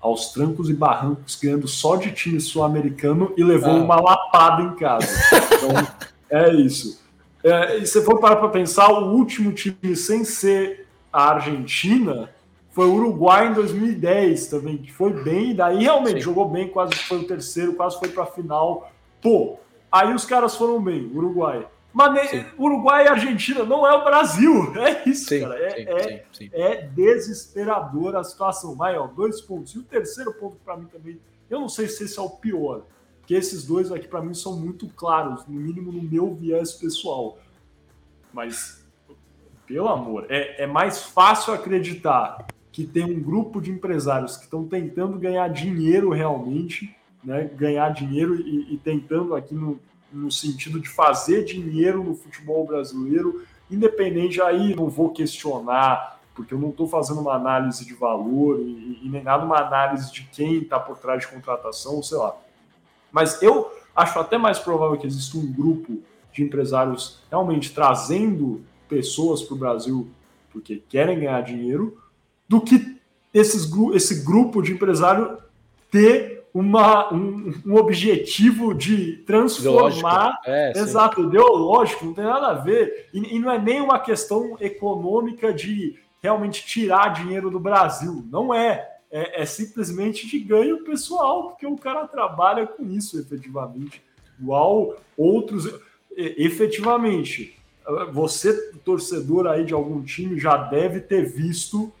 aos trancos e barrancos, ganhando só de time sul-americano e levou ah. uma lapada em casa. Então, é isso. É, e se for parar para pensar, o último time sem ser a Argentina foi o Uruguai em 2010 também, que foi bem, daí realmente Sim. jogou bem, quase foi o terceiro, quase foi para a final. Pô, aí os caras foram bem, Uruguai. Mas sim. Uruguai e Argentina não é o Brasil. É isso, sim, cara. É, sim, é, é desesperadora a situação. Vai, ó, dois pontos. E o terceiro ponto para mim também, eu não sei se esse é o pior, porque esses dois aqui para mim são muito claros, no mínimo no meu viés pessoal. Mas, pelo amor, é, é mais fácil acreditar que tem um grupo de empresários que estão tentando ganhar dinheiro realmente, né? Ganhar dinheiro e, e tentando aqui no, no sentido de fazer dinheiro no futebol brasileiro, independente aí, não vou questionar, porque eu não estou fazendo uma análise de valor e, e nem nada uma análise de quem está por trás de contratação, sei lá. Mas eu acho até mais provável que exista um grupo de empresários realmente trazendo pessoas para o Brasil porque querem ganhar dinheiro, do que esses, esse grupo de empresário ter uma, um, um, objetivo de transformar. É, exato, ideológico, não tem nada a ver. E, e, não é nem uma questão econômica de realmente tirar dinheiro do Brasil. Não é. É, é simplesmente de ganho pessoal, porque o cara trabalha com isso efetivamente. Igual outros. Efetivamente, você, torcedor aí de algum time, já deve ter visto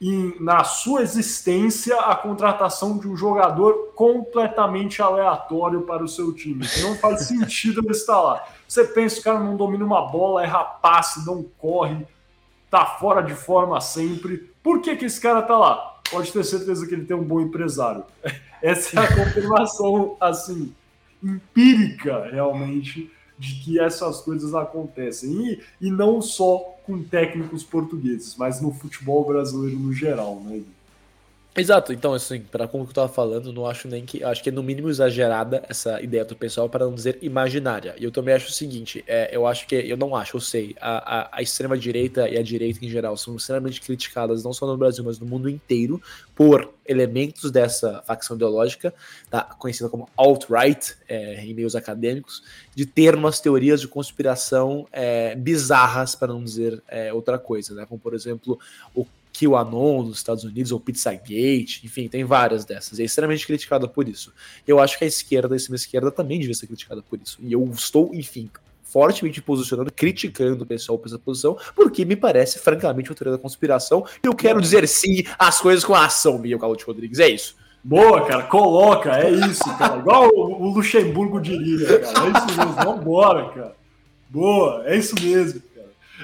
em, na sua existência a contratação de um jogador completamente aleatório para o seu time. Não faz sentido ele estar lá. Você pensa que o cara não domina uma bola, é rapaz, não corre, tá fora de forma sempre. Por que, que esse cara tá lá? Pode ter certeza que ele tem um bom empresário. Essa é a confirmação, assim, empírica, realmente, de que essas coisas acontecem. E, e não só com técnicos portugueses, mas no futebol brasileiro no geral, né? Exato, então assim, para como eu tava falando, não acho nem que. Acho que é no mínimo exagerada essa ideia do pessoal, para não dizer imaginária. E eu também acho o seguinte: é, eu acho que. Eu não acho, eu sei. A, a, a extrema-direita e a direita em geral são extremamente criticadas, não só no Brasil, mas no mundo inteiro, por elementos dessa facção ideológica, tá, conhecida como alt-right, é, em meios acadêmicos, de ter umas teorias de conspiração é, bizarras, para não dizer é, outra coisa, né? Como, por exemplo, o QAnon nos Estados Unidos, ou Pizzagate, enfim, tem várias dessas. E é extremamente criticada por isso. Eu acho que a esquerda, a extrema-esquerda, também devia ser criticada por isso. E eu estou, enfim, fortemente posicionando, criticando o pessoal por essa posição, porque me parece, francamente, uma teoria da conspiração. Eu quero dizer sim às coisas com a ação, Miguel Calote Rodrigues. É isso. Boa, cara, coloca, é isso, cara. Igual o, Luxemburgo diria, cara. É isso mesmo, vambora, cara. Boa, é isso mesmo.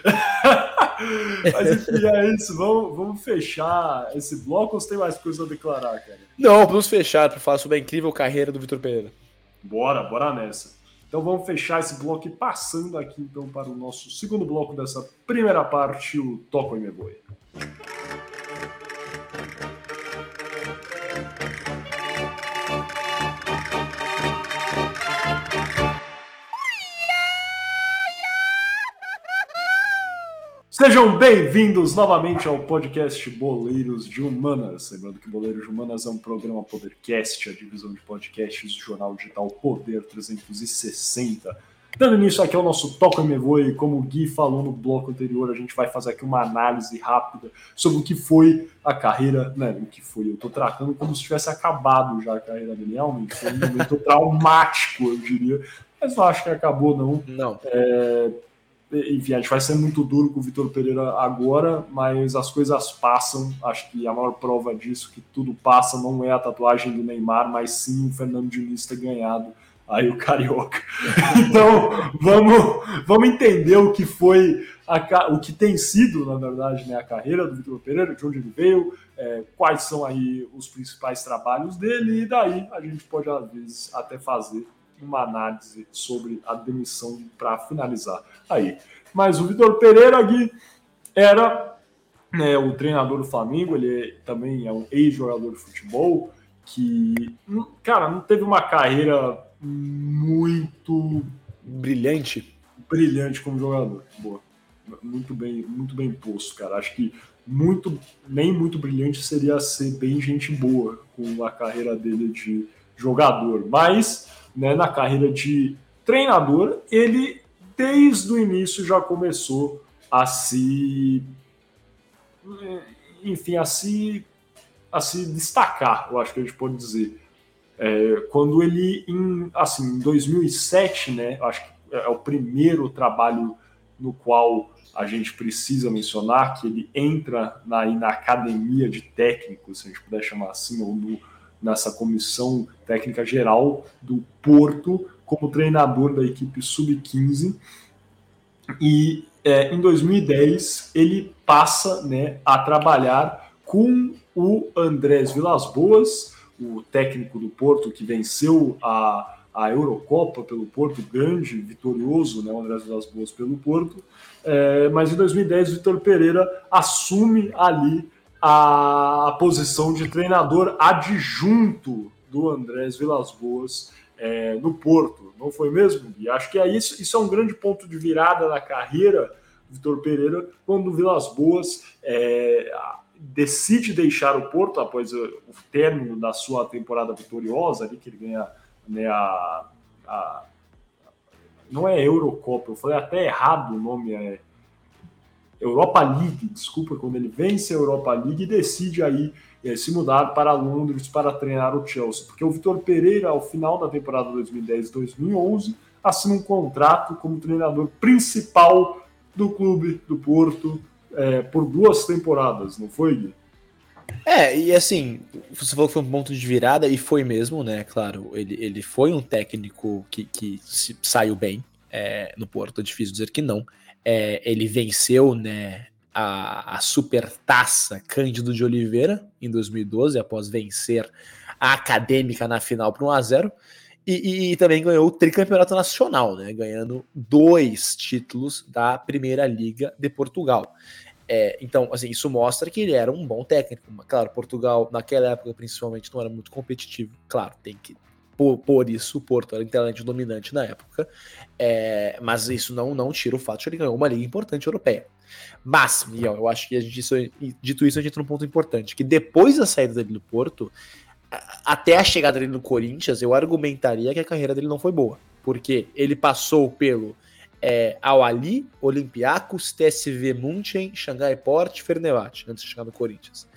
Mas enfim, é isso. Vamos, vamos fechar esse bloco ou você tem mais coisas a declarar, cara? Não, vamos fechar para falar sobre a incrível carreira do Vitor Pereira. Bora, bora nessa. Então vamos fechar esse bloco e passando aqui então para o nosso segundo bloco dessa primeira parte, o Toco e Me Sejam bem-vindos novamente ao podcast Boleiros de Humanas. Lembrando que Boleiros de Humanas é um programa Podercast, a divisão de podcasts do jornal digital Poder 360. Dando início aqui ao nosso Toca Me Voe, como o Gui falou no bloco anterior, a gente vai fazer aqui uma análise rápida sobre o que foi a carreira, né, o que foi, eu tô tratando como se tivesse acabado já a carreira dele, realmente foi um momento traumático, eu diria, mas não acho que acabou não. Não. É, enfim, a gente vai ser muito duro com o Vitor Pereira agora, mas as coisas passam. Acho que a maior prova disso, que tudo passa, não é a tatuagem do Neymar, mas sim o Fernando Diniz ter ganhado aí o Carioca. então, vamos, vamos entender o que foi, a, o que tem sido, na verdade, né, a carreira do Vitor Pereira, de onde ele veio, é, quais são aí os principais trabalhos dele, e daí a gente pode, às vezes, até fazer uma análise sobre a demissão para finalizar aí. Mas o Vitor Pereira aqui era né, o treinador do Flamengo, ele também é um ex-jogador de futebol que, cara, não teve uma carreira muito brilhante, brilhante como jogador. Boa. Muito bem, muito bem posto, cara. Acho que muito nem muito brilhante seria ser bem gente boa com a carreira dele de jogador, mas né, na carreira de treinador ele desde o início já começou a se enfim a se a se destacar, eu acho que a gente pode dizer. É, quando ele, em, assim, em 2007, né, acho que é o primeiro trabalho no qual a gente precisa mencionar, que ele entra na, na academia de técnicos, se a gente puder chamar assim, ou no, nessa comissão técnica geral do Porto, como treinador da equipe sub-15. E é, em 2010 ele passa né, a trabalhar com o Andrés Vilas Boas, o técnico do Porto que venceu a, a Eurocopa pelo Porto, grande, vitorioso, né, o Andrés Vilas Boas pelo Porto. É, mas em 2010, Vitor Pereira assume ali a, a posição de treinador adjunto do Andrés Vilas Boas é, no Porto, não foi mesmo? E acho que é isso, isso é um grande ponto de virada na carreira do Vitor Pereira, quando o Vilas Boas é, decide deixar o Porto após o término da sua temporada vitoriosa, ali que ele ganha né, a, a não é Eurocopa, eu falei até errado o nome, é Europa League, desculpa, quando ele vence a Europa League e decide aí é, se mudar para Londres para treinar o Chelsea, porque o Vitor Pereira, ao final da temporada 2010-2011, assina um contrato como treinador principal do clube do Porto, é, por duas temporadas, não foi, Gui? É, e assim, você falou que foi um ponto de virada, e foi mesmo, né? Claro, ele, ele foi um técnico que, que saiu bem é, no Porto, é difícil dizer que não. É, ele venceu, né? A, a super taça Cândido de Oliveira em 2012, após vencer a Acadêmica na final por 1 a 0 e, e, também ganhou o tricampeonato nacional, né? Ganhando dois títulos da Primeira Liga de Portugal. É, então, assim, isso mostra que ele era um bom técnico. Claro, Portugal, naquela época, principalmente, não era muito competitivo. Claro, tem que por, por isso o Porto era inteiramente dominante na época. É, mas isso não, não tira o fato de que ele ganhou uma liga importante europeia. Mas, Miguel, eu acho que a gente, isso, dito isso, a gente entra num ponto importante: que depois da saída dele do Porto, até a chegada dele no Corinthians, eu argumentaria que a carreira dele não foi boa. Porque ele passou pelo é, Al Olympiacos, TSV München, Xangai Port, Fernevate, antes de chegar no Corinthians.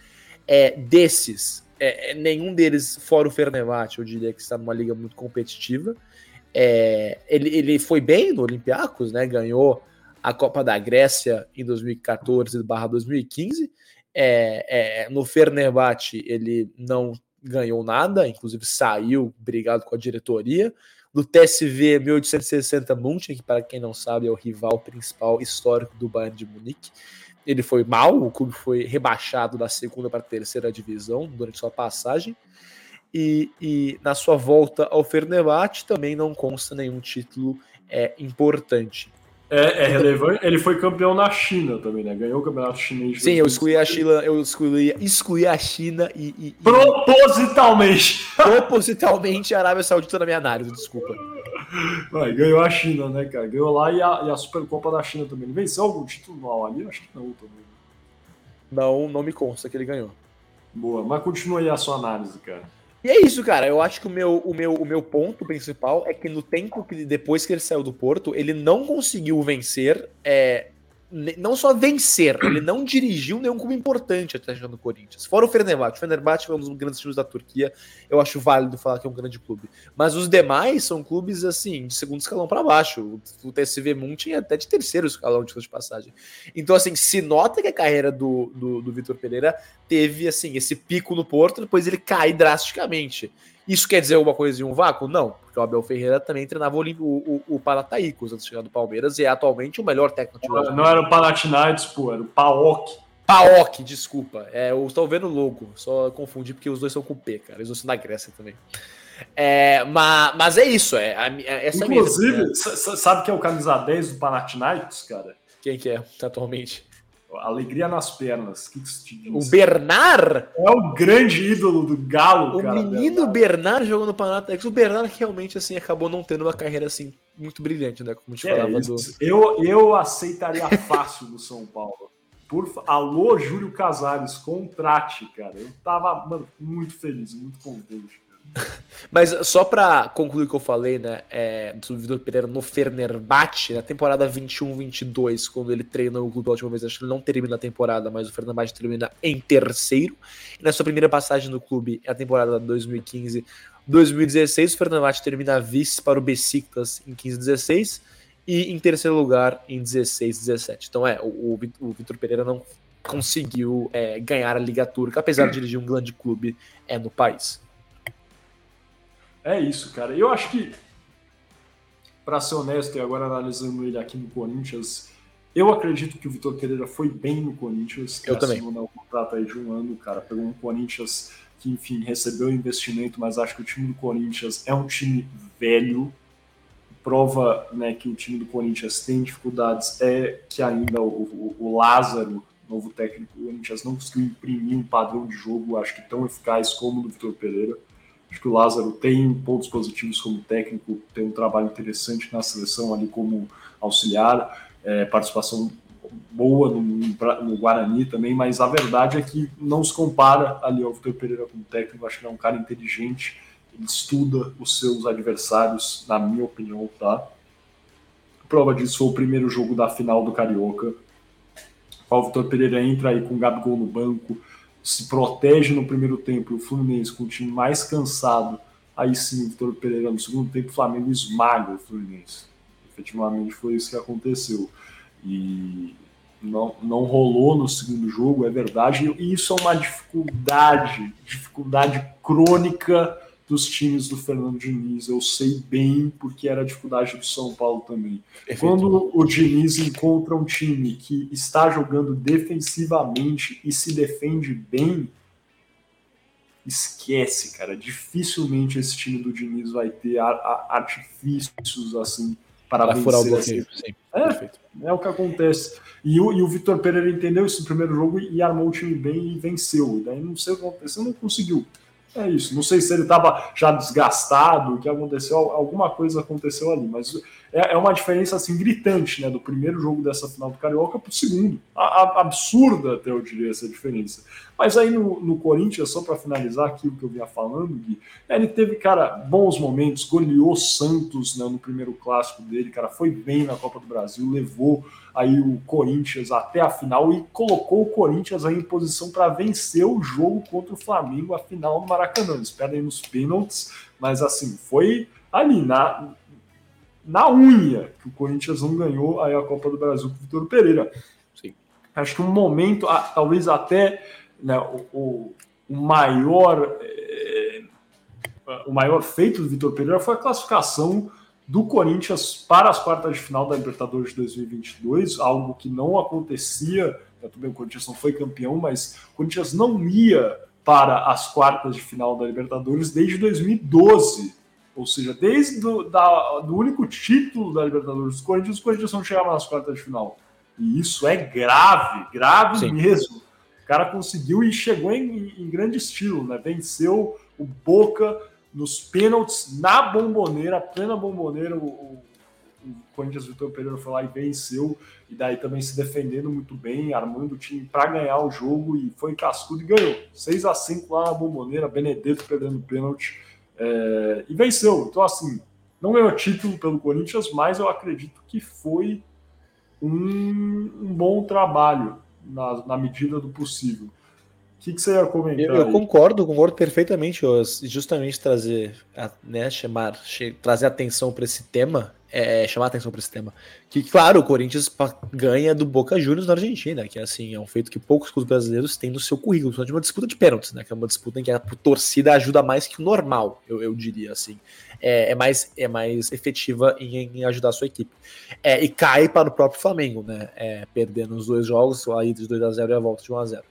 É, desses, é, é, nenhum deles, fora o Fernevate, eu diria que está numa liga muito competitiva. É, ele, ele foi bem no Olympiacos, né? Ganhou a Copa da Grécia em 2014/2015. É, é, no Fernevate ele não ganhou nada, inclusive saiu brigado com a diretoria do TSV 1860 München, que para quem não sabe é o rival principal histórico do Bayern de Munique. Ele foi mal, o clube foi rebaixado da segunda para a terceira divisão durante sua passagem. E, e na sua volta ao Fenerbahçe também não consta nenhum título é, importante. É, é, relevante. Ele foi campeão na China também, né? Ganhou o campeonato chinês. Sim, eu excluí a China, eu excluí, excluí a China e, e, Propositalmente! Propositalmente a Arábia Saudita na minha análise, desculpa. Vai, ganhou a China, né, cara? Ganhou lá e a, e a Supercopa da China também. Ele venceu algum título no ali? Acho que não também. Não, não me consta que ele ganhou. Boa, mas continua aí a sua análise, cara. E é isso, cara. Eu acho que o meu, o meu, o meu ponto principal é que no tempo que depois que ele saiu do Porto, ele não conseguiu vencer é, não só vencer, ele não dirigiu nenhum clube importante até chegar no Corinthians. Fora o Fenerbahçe. O Fenerbahçe foi um dos grandes times da Turquia. Eu acho válido falar que é um grande clube. Mas os demais são clubes, assim, de segundo escalão para baixo. O TSV Munchen é até de terceiro escalão de passagem. Então, assim, se nota que a carreira do, do, do Vitor Pereira teve, assim, esse pico no Porto, depois ele cai drasticamente. Isso quer dizer alguma coisa em um vácuo? Não, porque o Abel Ferreira também treinava o, o, o Panataicos antes de chegar do Palmeiras e é atualmente o melhor técnico. Não, não era o Panathinaikos, pô, era o Paok. Paok, desculpa. É, eu estou vendo o logo, só confundi porque os dois são com P, cara. Eles são da Grécia também. É, mas, mas é isso, é, é essa Inclusive, mesmo, né? sabe que é o camisa 10 do Panathinaikos, cara? Quem que é atualmente? Alegria nas pernas. Que que o Bernard? É o grande ídolo do Galo, o cara. O menino Bernard jogou no Panathinaikos. O Bernard realmente assim acabou não tendo uma carreira assim muito brilhante, né? Como a gente é, falava do... eu, eu aceitaria fácil no São Paulo. Por alô, Júlio Casares, contrate, cara. Eu tava, mano, muito feliz, muito contente. Mas só para concluir o que eu falei, né, é, do Vitor Pereira no Fenerbahçe, na temporada 21-22, quando ele treina o clube a última vez, acho que ele não termina a temporada, mas o Fenerbahçe termina em terceiro. E na sua primeira passagem no clube, é a temporada 2015-2016, o Fenerbahçe termina vice para o Besiktas em 15-16 e em terceiro lugar em 16-17. Então é, o, o Vitor Pereira não conseguiu é, ganhar a Liga Turca, apesar de dirigir um grande clube é, no país. É isso, cara. Eu acho que, para ser honesto, e agora analisando ele aqui no Corinthians, eu acredito que o Vitor Pereira foi bem no Corinthians. Eu também. Assinou, o contrato aí de um ano, cara. Pegou um Corinthians que, enfim, recebeu investimento, mas acho que o time do Corinthians é um time velho. Prova né, que o time do Corinthians tem dificuldades é que ainda o, o, o Lázaro, novo técnico do Corinthians, não conseguiu imprimir um padrão de jogo, acho que tão eficaz como o do Vitor Pereira. Acho que o Lázaro tem pontos positivos como técnico, tem um trabalho interessante na seleção ali como auxiliar, é, participação boa no, no, Guarani também, mas a verdade é que não se compara ali ao Vitor Pereira como técnico. Acho que ele é um cara inteligente, ele estuda os seus adversários, na minha opinião, tá? Prova disso foi o primeiro jogo da final do Carioca. O Vitor Pereira entra aí com o Gabigol no banco, se protege no primeiro tempo, o Fluminense com o time mais cansado, aí sim o Vitor Pereira no segundo tempo, o Flamengo esmaga o Fluminense. Efetivamente foi isso que aconteceu. E não, não rolou no segundo jogo, é verdade, e isso é uma dificuldade, dificuldade crônica dos times do Fernando Diniz. Eu sei bem porque era a dificuldade do São Paulo também. Quando o Diniz encontra um time que está jogando defensivamente e se defende bem, esquece, cara. Dificilmente esse time do Diniz vai ter artifícios assim para vencer. Furar o bloqueio, sim. É, é o que acontece. E o, e o Vitor Pereira entendeu isso no primeiro jogo e armou o time bem e venceu. Daí não sei o que aconteceu, não conseguiu. É isso. Não sei se ele estava já desgastado, o que aconteceu, alguma coisa aconteceu ali, mas é, é, uma diferença assim gritante, né, do primeiro jogo dessa final do Carioca para o segundo. A, a, absurda, até eu diria, essa diferença. Mas aí no, no Corinthians, só para finalizar aquilo que eu vinha falando, Gui, ele teve, cara, bons momentos, goleou Santos né, no primeiro clássico dele, cara, foi bem na Copa do Brasil, levou aí o Corinthians até a final e colocou o Corinthians aí em posição para vencer o jogo contra o Flamengo, a final no Maracanã. Eles perdem nos pênaltis, mas assim, foi ali na, na unha que o Corinthians não ganhou aí a Copa do Brasil com o Vitor Pereira. Sim. Acho que um momento, talvez até né, o, o, maior é, o maior feito do Vitor Pereira foi a classificação do Corinthians para as quartas de final da Libertadores de 2022, algo que não acontecia. Tudo bem, o Corinthians não foi campeão, mas o Corinthians não ia para as quartas de final da Libertadores desde 2012. Ou seja, desde do, da, do único título da Libertadores dos Corinthians, os Corinthians não chegavam nas quartas de final. E isso é grave, grave Sim. mesmo. O cara conseguiu e chegou em, em grande estilo, né? Venceu o Boca nos pênaltis na bomboneira, plena bomboneira, o, o, Corinthians Vitor Pereira foi lá e venceu, e daí também se defendendo muito bem, armando o time para ganhar o jogo, e foi cascudo e ganhou. 6 a 5 lá na bomboneira, Benedetto perdendo pênalti, é, e venceu. Então, assim, não ganhou título pelo Corinthians, mas eu acredito que foi um, um bom trabalho na, na medida do possível. O que, que, você ia comentar? Eu, eu concordo, concordo perfeitamente. Justamente trazer, né, chamar, trazer atenção para esse tema, é, chamar atenção para esse tema. Que, claro, o Corinthians ganha do Boca Juniors na Argentina, que assim, é um feito que poucos clubes brasileiros têm no seu currículo, principalmente uma disputa de pênaltis, né? Que é uma disputa em que a torcida ajuda mais que o normal, eu, eu diria assim. É, é, mais, é mais efetiva em, em ajudar a sua equipe. É, e cai para o próprio Flamengo, né? É, perdendo os dois jogos, a ida de 2x0 e a volta de 1x0.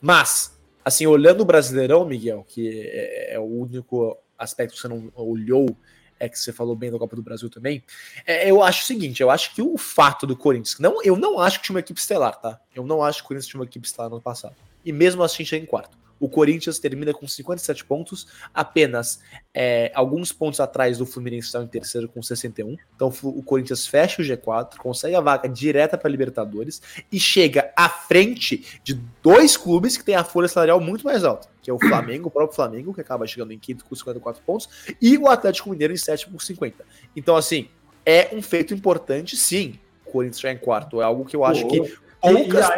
Mas assim, olhando o Brasileirão, Miguel, que é, é o único aspecto que você não olhou, é que você falou bem da Copa do Brasil também. É, eu acho o seguinte: eu acho que o fato do Corinthians. Não, eu não acho que tinha uma equipe estelar, tá? Eu não acho que o Corinthians tinha uma equipe estelar no ano passado. E mesmo assim chega em quarto. O Corinthians termina com 57 pontos, apenas é, alguns pontos atrás do Fluminense está em terceiro com 61. Então o Corinthians fecha o G4, consegue a vaga direta para Libertadores e chega à frente de dois clubes que têm a folha salarial muito mais alta, que é o Flamengo, o próprio Flamengo, que acaba chegando em quinto com 54 pontos, e o Atlético Mineiro em sétimo com 50. Então, assim, é um feito importante, sim. O Corinthians já em quarto. É algo que eu acho que poucas.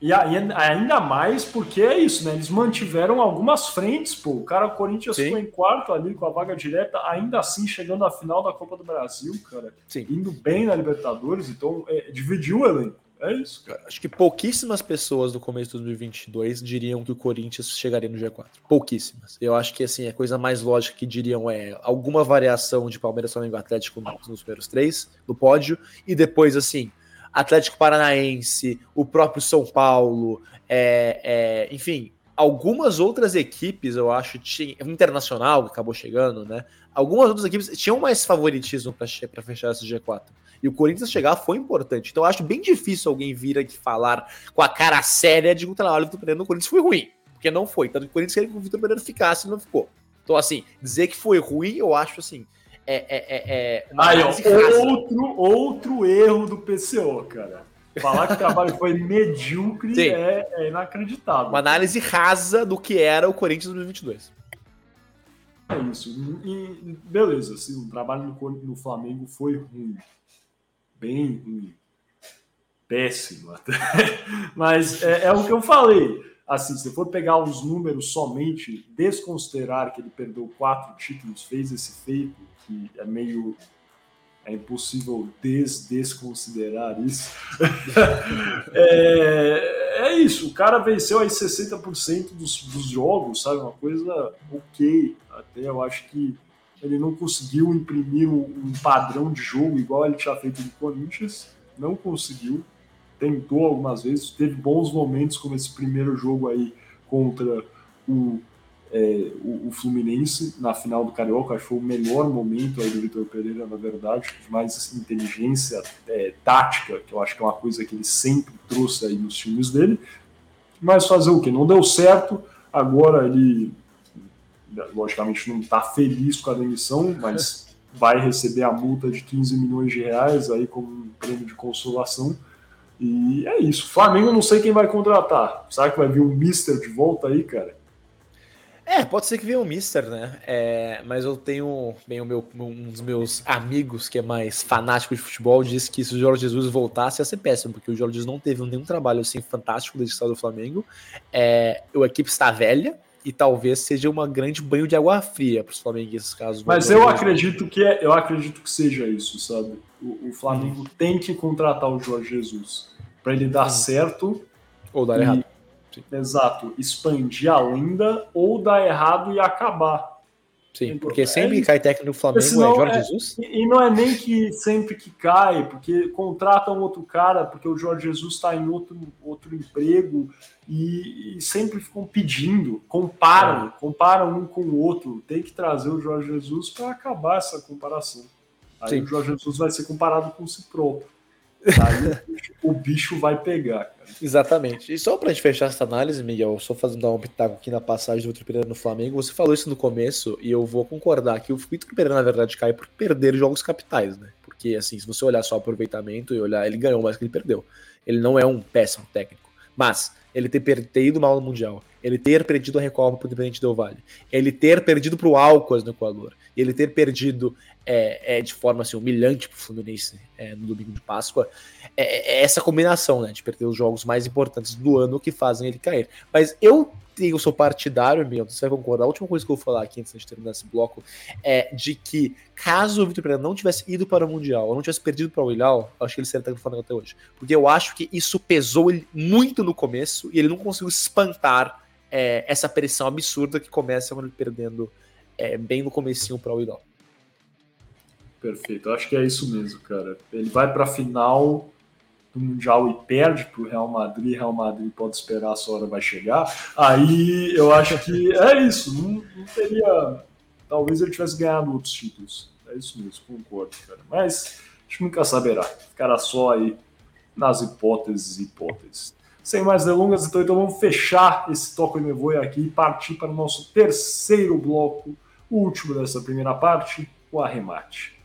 E, e ainda mais porque é isso, né? Eles mantiveram algumas frentes, pô. O cara, o Corinthians Sim. ficou em quarto ali com a vaga direta, ainda assim chegando à final da Copa do Brasil, cara. Sim. Indo bem na Libertadores, então é, dividiu o elenco. É isso, cara. Acho que pouquíssimas pessoas no começo de 2022 diriam que o Corinthians chegaria no G4. Pouquíssimas. Eu acho que, assim, a coisa mais lógica que diriam é alguma variação de Palmeiras, Flamengo Atlético nos primeiros três, no pódio, e depois, assim, Atlético Paranaense, o próprio São Paulo, é, é, enfim, algumas outras equipes, eu acho, tinha, internacional que acabou chegando, né? Algumas outras equipes tinham mais favoritismo para fechar esse G4. E o Corinthians chegar foi importante. Então eu acho bem difícil alguém vir aqui falar com a cara séria de que o trabalho do Pereira no Corinthians foi ruim. Porque não foi. Tanto que o Corinthians queria que o Vitor Pereira ficasse e não ficou. Então, assim, dizer que foi ruim, eu acho assim é, é, é, é Aí, ó, outro, outro erro do PCO, cara. Falar que o trabalho foi medíocre é, é, inacreditável. Uma análise rasa do que era o Corinthians 2022. É isso. E, beleza, assim, o trabalho no, no Flamengo foi ruim. Bem ruim. Péssimo até. Mas é, é o que eu falei assim, se for pegar os números somente, desconsiderar que ele perdeu quatro títulos, fez esse feito, que é meio é impossível des desconsiderar isso. é, é, isso, o cara venceu aí 60% dos, dos jogos, sabe? Uma coisa ok. Até eu acho que ele não conseguiu imprimir um, padrão de jogo igual ele tinha feito no Corinthians, não conseguiu. Tentou algumas vezes, teve bons momentos como esse primeiro jogo aí contra o é, o, o, Fluminense na final do Carioca, acho que foi o melhor momento aí do Vitor Pereira, na verdade, mais inteligência é, tática, que eu acho que é uma coisa que ele sempre trouxe aí nos times dele. Mas fazer o que? Não deu certo, agora ele, logicamente, não está feliz com a demissão, mas vai receber a multa de 15 milhões de reais aí como um prêmio de consolação. E é isso. Flamengo, não sei quem vai contratar. Será que vai vir um Mister de volta aí, cara? É, pode ser que venha o Mister, né? É, mas eu tenho bem o meu, um dos meus amigos que é mais fanático de futebol disse que se o Jorge Jesus voltasse ia ser péssimo, porque o Jorge Jesus não teve nenhum trabalho assim fantástico desde que do Flamengo. É, a equipe está velha e talvez seja uma grande banho de água fria para os flamenguistas caso. Mas eu acredito que é, eu acredito que seja isso, sabe? O, o Flamengo hum. tem que contratar o Jorge Jesus para ele dar hum. certo ou dar e, errado Sim. Exato. Expandir a lenda ou dar errado e acabar. Sim, porque sempre é que cai técnico no Flamengo é Jorge é, Jesus. E não é nem que sempre que cai, porque contratam outro cara, porque o Jorge Jesus está em outro, outro emprego e, e, sempre ficam pedindo, comparam, é. comparam um com o outro. Tem que trazer o Jorge Jesus para acabar essa comparação. Aí Sim. o Jorge Jesus vai ser comparado com si próprio. O bicho vai pegar, cara. Exatamente. E só pra gente fechar essa análise, Miguel, só fazendo um pitaco aqui na passagem do Vitor Pereira no Flamengo, você falou isso no começo e eu vou concordar que o Vitor Pereira, na verdade, cai por perder jogos capitais, né? Porque, assim, se você olhar só o aproveitamento e olhar, ele ganhou mais que ele perdeu. Ele não é um péssimo técnico. Mas ele ter, ter ido mal no Mundial, ele ter perdido a Recopa pro Independente Del Vale, ele ter perdido pro Alcas no Equador, ele ter perdido é, é, de forma assim, humilhante pro Fluminense é, no domingo de Páscoa, é, é, essa combinação né, de perder os jogos mais importantes do ano que fazem ele cair. Mas eu tenho, sou partidário, meu, você vai concordar, a última coisa que eu vou falar aqui antes de terminar esse bloco é de que caso o Vitor Pereira não tivesse ido para o Mundial, ou não tivesse perdido para o Willau, acho que ele seria técnico do Flamengo até hoje. Porque eu acho que isso pesou ele muito no começo e ele não conseguiu espantar é, essa pressão absurda que começa quando ele perdendo é, bem no comecinho para o Willau. Perfeito, eu acho que é isso mesmo, cara. Ele vai para a final do Mundial e perde para o Real Madrid, Real Madrid pode esperar, a sua hora vai chegar. Aí eu acho que é isso, não, não teria talvez ele tivesse ganhado outros títulos. É isso mesmo, concordo, cara. Mas a gente nunca saberá. Ficará só aí nas hipóteses e hipóteses. Sem mais delongas, então, então vamos fechar esse Toco e Me aqui e partir para o nosso terceiro bloco, o último dessa primeira parte, o arremate.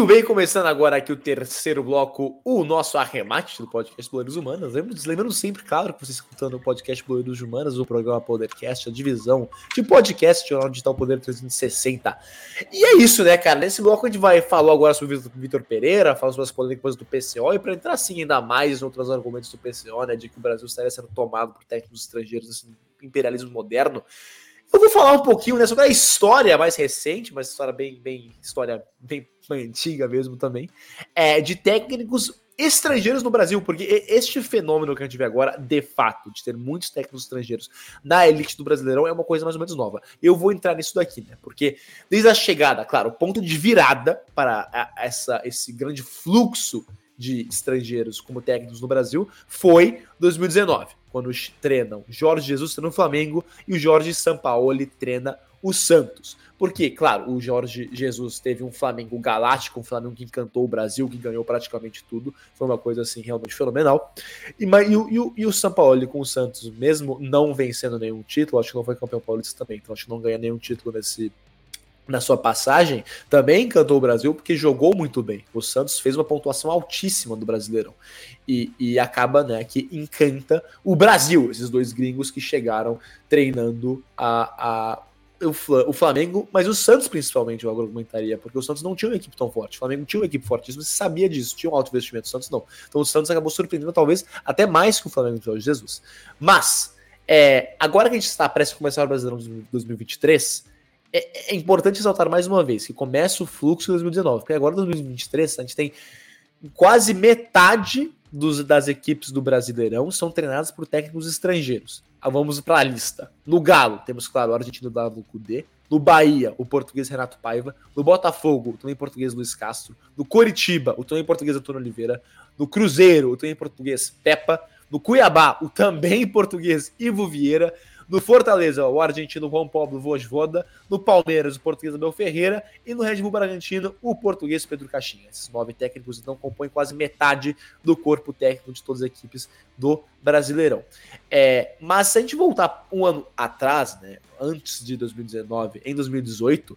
Muito bem, começando agora aqui o terceiro bloco, o nosso arremate do podcast Boleiros Humanas. Lembrando sempre, claro, que você escutando o podcast Boleiros Humanas, o programa Podcast, a divisão de podcast Jornal Digital Poder 360. E é isso, né, cara? Nesse bloco a gente vai falar agora sobre o Vitor Pereira, falar sobre as polêmicas do PCO, e para entrar assim ainda mais em outros argumentos do PCO, né, de que o Brasil estaria sendo tomado por técnicos estrangeiros, assim, imperialismo moderno. Eu vou falar um pouquinho né, sobre a história mais recente, uma história bem, bem história bem antiga mesmo também, é, de técnicos estrangeiros no Brasil, porque este fenômeno que a gente vê agora, de fato, de ter muitos técnicos estrangeiros na elite do Brasileirão é uma coisa mais ou menos nova. Eu vou entrar nisso daqui, né? Porque desde a chegada, claro, o ponto de virada para essa, esse grande fluxo de estrangeiros como técnicos no Brasil foi 2019 quando treinam Jorge Jesus treina o Flamengo e o Jorge Sampaoli treina o Santos. Porque, claro, o Jorge Jesus teve um Flamengo galáctico, um Flamengo que encantou o Brasil, que ganhou praticamente tudo. Foi uma coisa assim realmente fenomenal. E, e, e, e o Sampaoli com o Santos, mesmo não vencendo nenhum título, acho que não foi campeão paulista também, então acho que não ganha nenhum título nesse, na sua passagem, também encantou o Brasil porque jogou muito bem. O Santos fez uma pontuação altíssima do Brasileirão. E, e acaba, né, que encanta o Brasil, esses dois gringos que chegaram treinando a, a o Flamengo, mas o Santos principalmente, eu argumentaria, porque o Santos não tinha uma equipe tão forte. O Flamengo tinha uma equipe fortíssima, você sabia disso, tinha um alto investimento, o Santos não. Então o Santos acabou surpreendendo talvez até mais que o Flamengo de Jesus. Mas, é, agora que a gente está prestes a começar o Brasileirão de 2023, é, é, importante ressaltar mais uma vez que começa o fluxo em 2019, porque agora em 2023 a gente tem quase metade dos, das equipes do Brasileirão são treinadas por técnicos estrangeiros. Ah, vamos para a lista. No Galo, temos, claro, o argentino Dado Cudê. No Bahia, o português Renato Paiva. No Botafogo, o também português Luiz Castro. No Coritiba, o também português Antônio Oliveira. No Cruzeiro, o também português Pepa. No Cuiabá, o também português Ivo Vieira. No Fortaleza, o argentino Juan Pablo Vojvoda. No Palmeiras, o português Abel Ferreira. E no Red Bull Bragantino, o português Pedro Caixinha. Esses nove técnicos então compõem quase metade do corpo técnico de todas as equipes do Brasileirão. É, mas se a gente voltar um ano atrás, né, antes de 2019, em 2018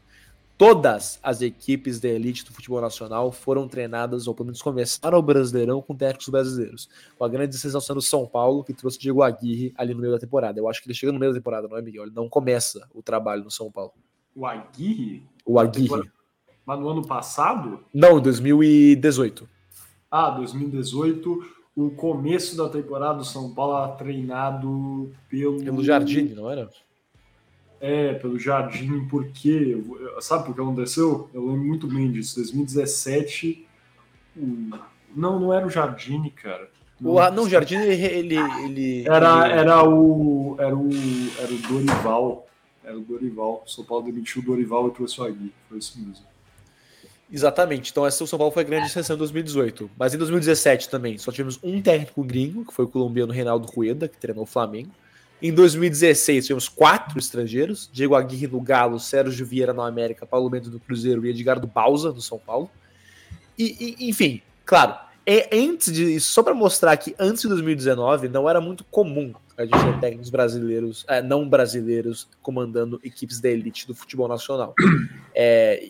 todas as equipes da elite do futebol nacional foram treinadas, ou pelo menos começaram o Brasileirão com técnicos brasileiros. Com a grande decisão sendo São Paulo, que trouxe Diego Aguirre ali no meio da temporada. Eu acho que ele chega no meio da temporada, não é, Miguel? Ele não começa o trabalho no São Paulo. O Aguirre? O Aguirre. Mas no ano passado? Não, 2018. Ah, 2018. O começo da temporada do São Paulo era treinado pelo. Pelo Jardim, não era? É, pelo Jardim, porque. Sabe por que aconteceu? Eu lembro muito bem disso. 2017. O... Não, não era o Jardim, cara. Não, o, não, o Jardim, ele. ele era, era, o, era, o, era o Dorival. Era o Dorival. O São Paulo demitiu o Dorival e trouxe o Agui. Foi isso mesmo. Exatamente. Então, essa o São Paulo foi a grande exceção em 2018. Mas em 2017 também, só tivemos um técnico gringo, que foi o colombiano Reinaldo Rueda, que treinou o Flamengo. Em 2016, tivemos quatro estrangeiros: Diego Aguirre no Galo, Sérgio Vieira no América, Paulo Mendes do Cruzeiro e Edgar do Bausa no São Paulo. E, e enfim, claro, é, antes disso, só para mostrar que antes de 2019 não era muito comum a gente ter técnicos brasileiros, é, não brasileiros, comandando equipes da elite do futebol nacional. É,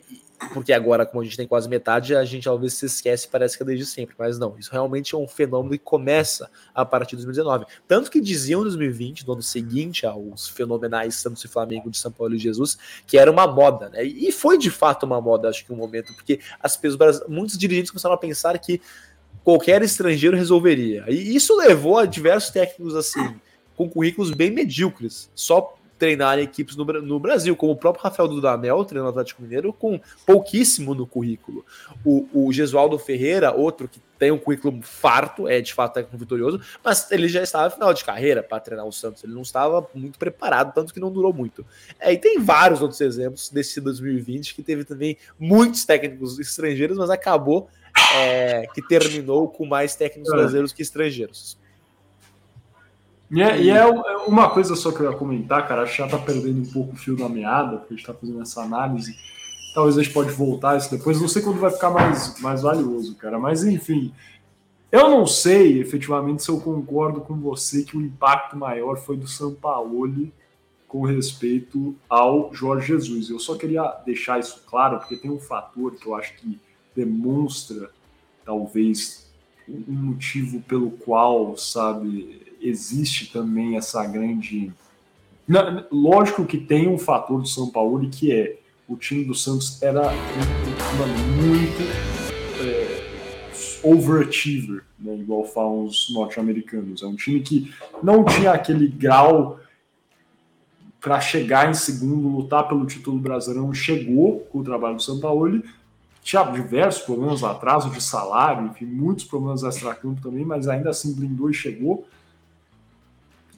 porque agora, como a gente tem quase metade, a gente talvez se esquece, parece que é desde sempre, mas não, isso realmente é um fenômeno que começa a partir de 2019. Tanto que diziam em 2020, no ano seguinte aos fenomenais Santos e Flamengo de São Paulo e Jesus, que era uma moda, né? E foi de fato uma moda, acho que um momento, porque as pessoas, muitos dirigentes começaram a pensar que qualquer estrangeiro resolveria. E isso levou a diversos técnicos assim, com currículos bem medíocres, só treinar equipes no, no Brasil, como o próprio Rafael Dudamel, treinando o Atlético Mineiro, com pouquíssimo no currículo. O, o Gesualdo Ferreira, outro que tem um currículo farto, é de fato técnico vitorioso, mas ele já estava no final de carreira para treinar o Santos, ele não estava muito preparado, tanto que não durou muito. É, e tem vários outros exemplos desse 2020 que teve também muitos técnicos estrangeiros, mas acabou é, que terminou com mais técnicos é. brasileiros que estrangeiros. E é, e é, é uma coisa só que eu ia comentar, cara, acho que já tá perdendo um pouco o fio da meada, porque a gente tá fazendo essa análise Talvez a gente pode voltar isso depois. Não sei quando vai ficar mais, mais valioso, cara. Mas enfim, eu não sei efetivamente se eu concordo com você que o impacto maior foi do Sampaoli com respeito ao Jorge Jesus. Eu só queria deixar isso claro, porque tem um fator que eu acho que demonstra, talvez, um motivo pelo qual, sabe, existe também essa grande. Lógico que tem um fator do São Paulo que é o time do Santos era muito é, overachiever, né, igual falam os norte-americanos. É um time que não tinha aquele grau para chegar em segundo, lutar pelo título brasileiro, chegou com o trabalho do São Paulo. Tinha diversos problemas, atraso de salário, enfim, muitos problemas extra-campo também, mas ainda assim blindou e chegou.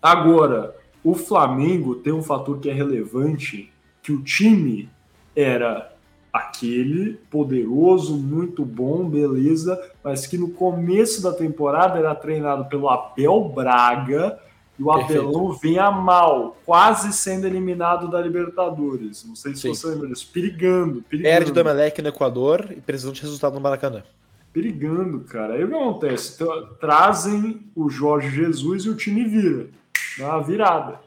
Agora, o Flamengo tem um fator que é relevante, que o time era aquele poderoso, muito bom, beleza, mas que no começo da temporada era treinado pelo Abel Braga e o Perfeito. Abelão vinha mal, quase sendo eliminado da Libertadores. Não sei se Sim. você lembra disso. Perigando, perigando. Perde do Emelec no Equador e precisam de resultado no Maracanã. Perigando, cara. Aí o que acontece? Trazem o Jorge Jesus e o time vira. Dá uma virada.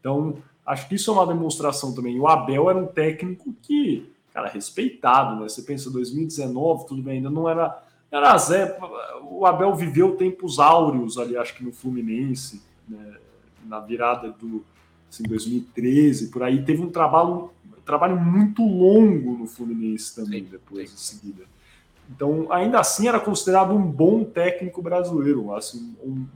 Então, Acho que isso é uma demonstração também. O Abel era um técnico que, cara, respeitado, né? Você pensa 2019, tudo bem, ainda não era. Era Zé. O Abel viveu tempos áureos ali, acho que no Fluminense, né? na virada do assim, 2013, por aí. Teve um trabalho, um trabalho muito longo no Fluminense também, sim, depois, sim. em seguida. Então, ainda assim, era considerado um bom técnico brasileiro, assim, um,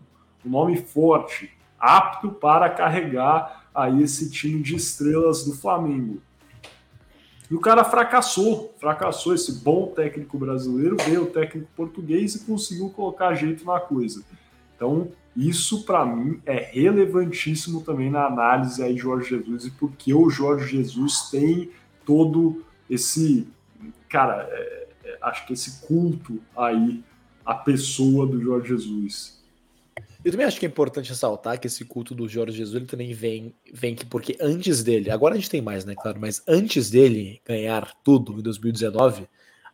um nome forte, apto para carregar aí esse time de estrelas do Flamengo. E o cara fracassou, fracassou esse bom técnico brasileiro, veio o técnico português e conseguiu colocar jeito na coisa. Então, isso para mim é relevantíssimo também na análise aí de Jorge Jesus e porque o Jorge Jesus tem todo esse, cara, é, é, acho que esse culto aí a pessoa do Jorge Jesus. Eu também acho que é importante ressaltar que esse culto do Jorge Jesus ele também vem, vem que porque antes dele, agora a gente tem mais, né, claro, mas antes dele ganhar tudo em 2019,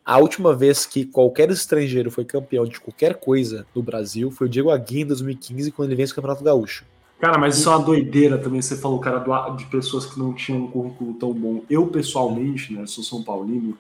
a última vez que qualquer estrangeiro foi campeão de qualquer coisa no Brasil foi o Diego Aguirre em 2015, quando ele vence o Campeonato Gaúcho. Cara, mas isso é uma doideira também. Você falou, cara, de pessoas que não tinham um currículo tão bom. Eu, pessoalmente, né, sou São Paulino,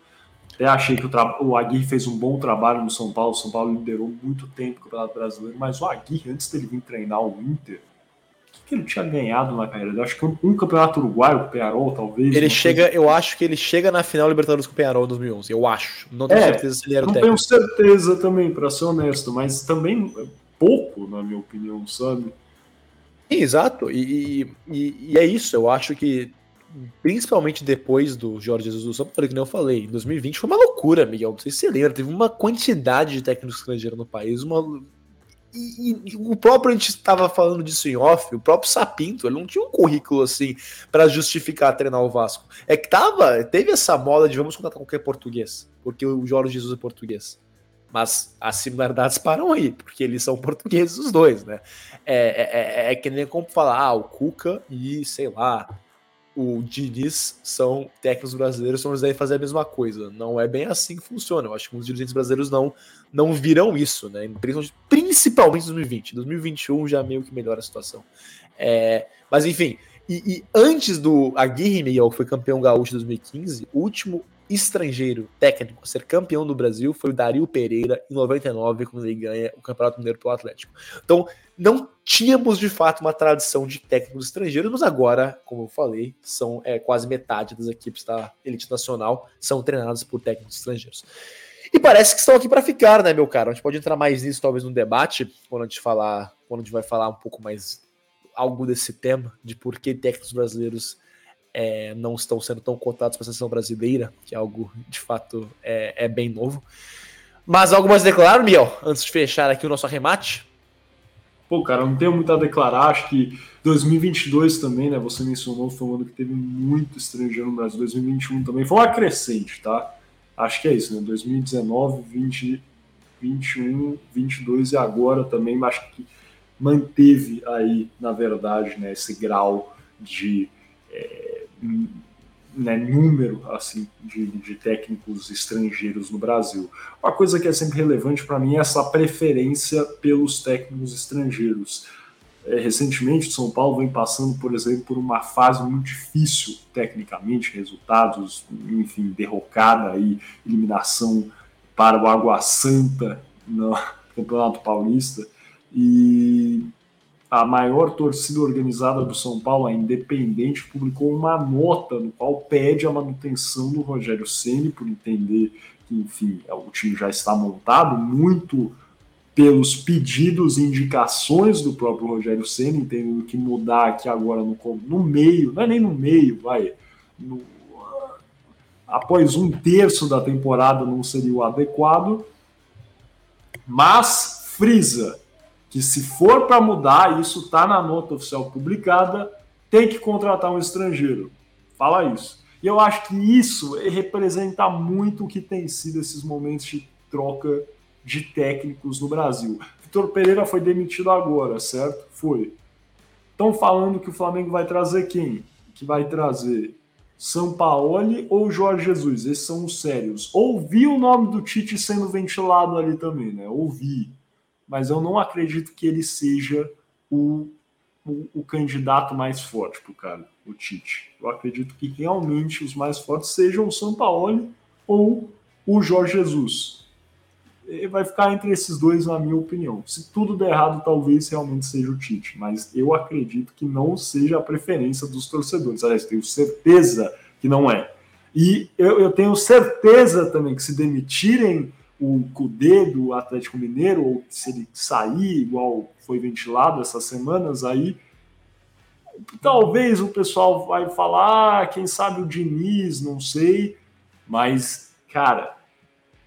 até achei que o, o Aguirre fez um bom trabalho no São Paulo. O São Paulo liderou muito tempo o Campeonato Brasileiro, mas o Aguirre, antes dele vir treinar o Inter, o que, que ele tinha ganhado na carreira? Eu acho que um, um campeonato uruguaio com o Penharol, talvez. Ele chega, coisa... eu acho que ele chega na final Libertadores com o Penharol em 2011. Eu acho. Não tenho é, certeza se ele era o técnico. Não tenho certeza também, para ser honesto, mas também pouco, na minha opinião, sabe? Sim, exato. E, e, e, é isso. Eu acho que principalmente depois do Jorge Jesus do São Paulo, que nem eu falei, em 2020 foi uma loucura, Miguel. Não sei se você lembra, teve uma quantidade de técnicos estrangeiros no país, uma. E, e, o próprio, a gente estava falando disso em off, o próprio Sapinto, ele não tinha um currículo assim para justificar treinar o Vasco. É que tava, teve essa moda de vamos contratar qualquer português, porque o Jorge Jesus é português. Mas as similaridades param aí, porque eles são portugueses os dois, né? É, é, é, é que nem como falar, ah, o Cuca e sei lá, o Diniz são técnicos brasileiros, então eles devem fazer a mesma coisa. Não é bem assim que funciona. Eu acho que os dirigentes brasileiros não, não viram isso, né? Principalmente, principalmente em 2020. 2021 já meio que melhora a situação. É, mas enfim, e, e, antes do Aguirre Miguel, que foi campeão gaúcho em 2015, o último estrangeiro técnico ser campeão do Brasil foi o Dario Pereira em 99, quando ele ganha o Campeonato Mineiro pelo Atlético. Então, não tínhamos de fato uma tradição de técnicos estrangeiros, mas agora, como eu falei, são é, quase metade das equipes da elite nacional são treinadas por técnicos estrangeiros. E parece que estão aqui para ficar, né, meu caro? A gente pode entrar mais nisso, talvez, no debate, quando a gente falar, quando a gente vai falar um pouco mais algo desse tema, de por que técnicos brasileiros é, não estão sendo tão cotados para a seleção brasileira, que é algo de fato é, é bem novo. Mas algo mais a declarar, Miel, antes de fechar aqui o nosso arremate? Pô, cara, não tenho muito a declarar. Acho que 2022 também, né? Você mencionou, foi um ano que teve muito estrangeiro no Brasil. 2021 também foi uma crescente, tá? Acho que é isso, né? 2019, 20, 21, 22 e agora também, acho que manteve aí, na verdade, né, esse grau de é, né, número assim de, de, técnicos estrangeiros no Brasil. Uma coisa que é sempre relevante para mim é essa preferência pelos técnicos estrangeiros. É, recentemente, o São Paulo vem passando, por exemplo, por uma fase muito difícil tecnicamente, resultados, enfim, derrocada e eliminação para o Água Santa no Campeonato Paulista. E a maior torcida organizada do São Paulo, a Independente, publicou uma nota no qual pede a manutenção do Rogério Ceni por entender que, enfim, é, o time já está montado, muito pelos pedidos e indicações do próprio Rogério Ceni, entendendo que mudar aqui agora no, no meio, não é nem no meio, vai, no, após um terço da temporada não seria o adequado, mas frisa que se for para mudar, isso está na nota oficial publicada, tem que contratar um estrangeiro. Fala isso. E eu acho que isso representa muito o que tem sido esses momentos de troca de técnicos no Brasil. Vitor Pereira foi demitido agora, certo? Foi. Estão falando que o Flamengo vai trazer quem? Que vai trazer São Paulo ou Jorge Jesus? Esses são os sérios. Ouvi o nome do Tite sendo ventilado ali também, né? Ouvi mas eu não acredito que ele seja o, o, o candidato mais forte para o cara, o Tite. Eu acredito que realmente os mais fortes sejam o São Paulo ou o Jorge Jesus. Ele vai ficar entre esses dois, na minha opinião. Se tudo der errado, talvez realmente seja o Tite, mas eu acredito que não seja a preferência dos torcedores. Aliás, tenho certeza que não é. E eu, eu tenho certeza também que se demitirem o Cudê do Atlético Mineiro, ou se ele sair, igual foi ventilado essas semanas, aí talvez o pessoal vai falar, ah, quem sabe o Diniz, não sei, mas, cara,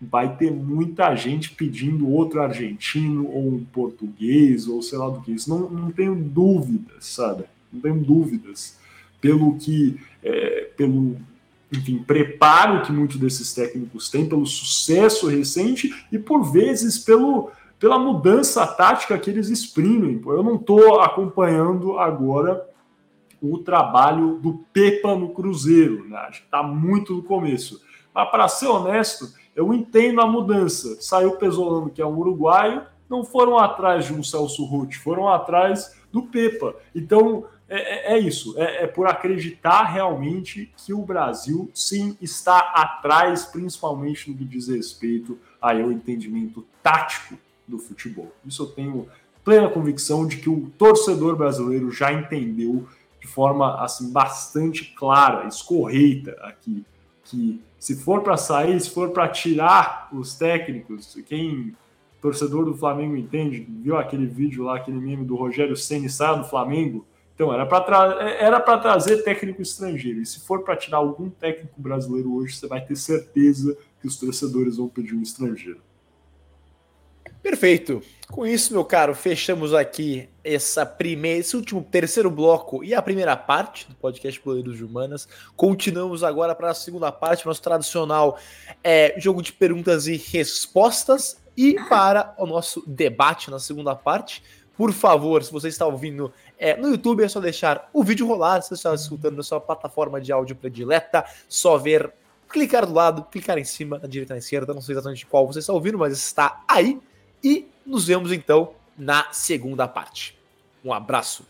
vai ter muita gente pedindo outro argentino, ou um português, ou sei lá do que isso. Não, não tenho dúvidas, sabe? Não tenho dúvidas. Pelo que, é, pelo enfim, preparo que muitos desses técnicos têm, pelo sucesso recente e, por vezes, pelo, pela mudança tática que eles exprimem. Eu não estou acompanhando agora o trabalho do Pepa no Cruzeiro, né? está muito no começo. Mas, para ser honesto, eu entendo a mudança. Saiu Pesolano, que é um uruguaio, não foram atrás de um Celso Ruth, foram atrás do Pepa. Então, é, é, é isso, é, é, por acreditar realmente que o Brasil, sim, está atrás, principalmente no que diz respeito ao entendimento tático do futebol. Isso eu tenho plena convicção de que o torcedor brasileiro já entendeu de forma assim bastante clara, escorreita aqui, que se for para sair, se for para tirar os técnicos, quem torcedor do Flamengo entende, viu aquele vídeo lá, aquele meme do Rogério Ceni sai do Flamengo, então, era para tra era trazer técnico estrangeiro. E se for para tirar algum técnico brasileiro hoje, você vai ter certeza que os torcedores vão pedir um estrangeiro. Perfeito. Com isso, meu caro, fechamos aqui essa primeira, esse último terceiro bloco e a primeira parte do podcast Goleiros de Humanas. Continuamos agora para a segunda parte, nosso tradicional é, jogo de perguntas e respostas e para o nosso debate na segunda parte. Por favor, se você está ouvindo é, no YouTube, é só deixar o vídeo rolar. Se você está escutando na sua plataforma de áudio predileta, só ver, clicar do lado, clicar em cima, na direita, na esquerda. Não sei exatamente qual você está ouvindo, mas está aí. E nos vemos então na segunda parte. Um abraço.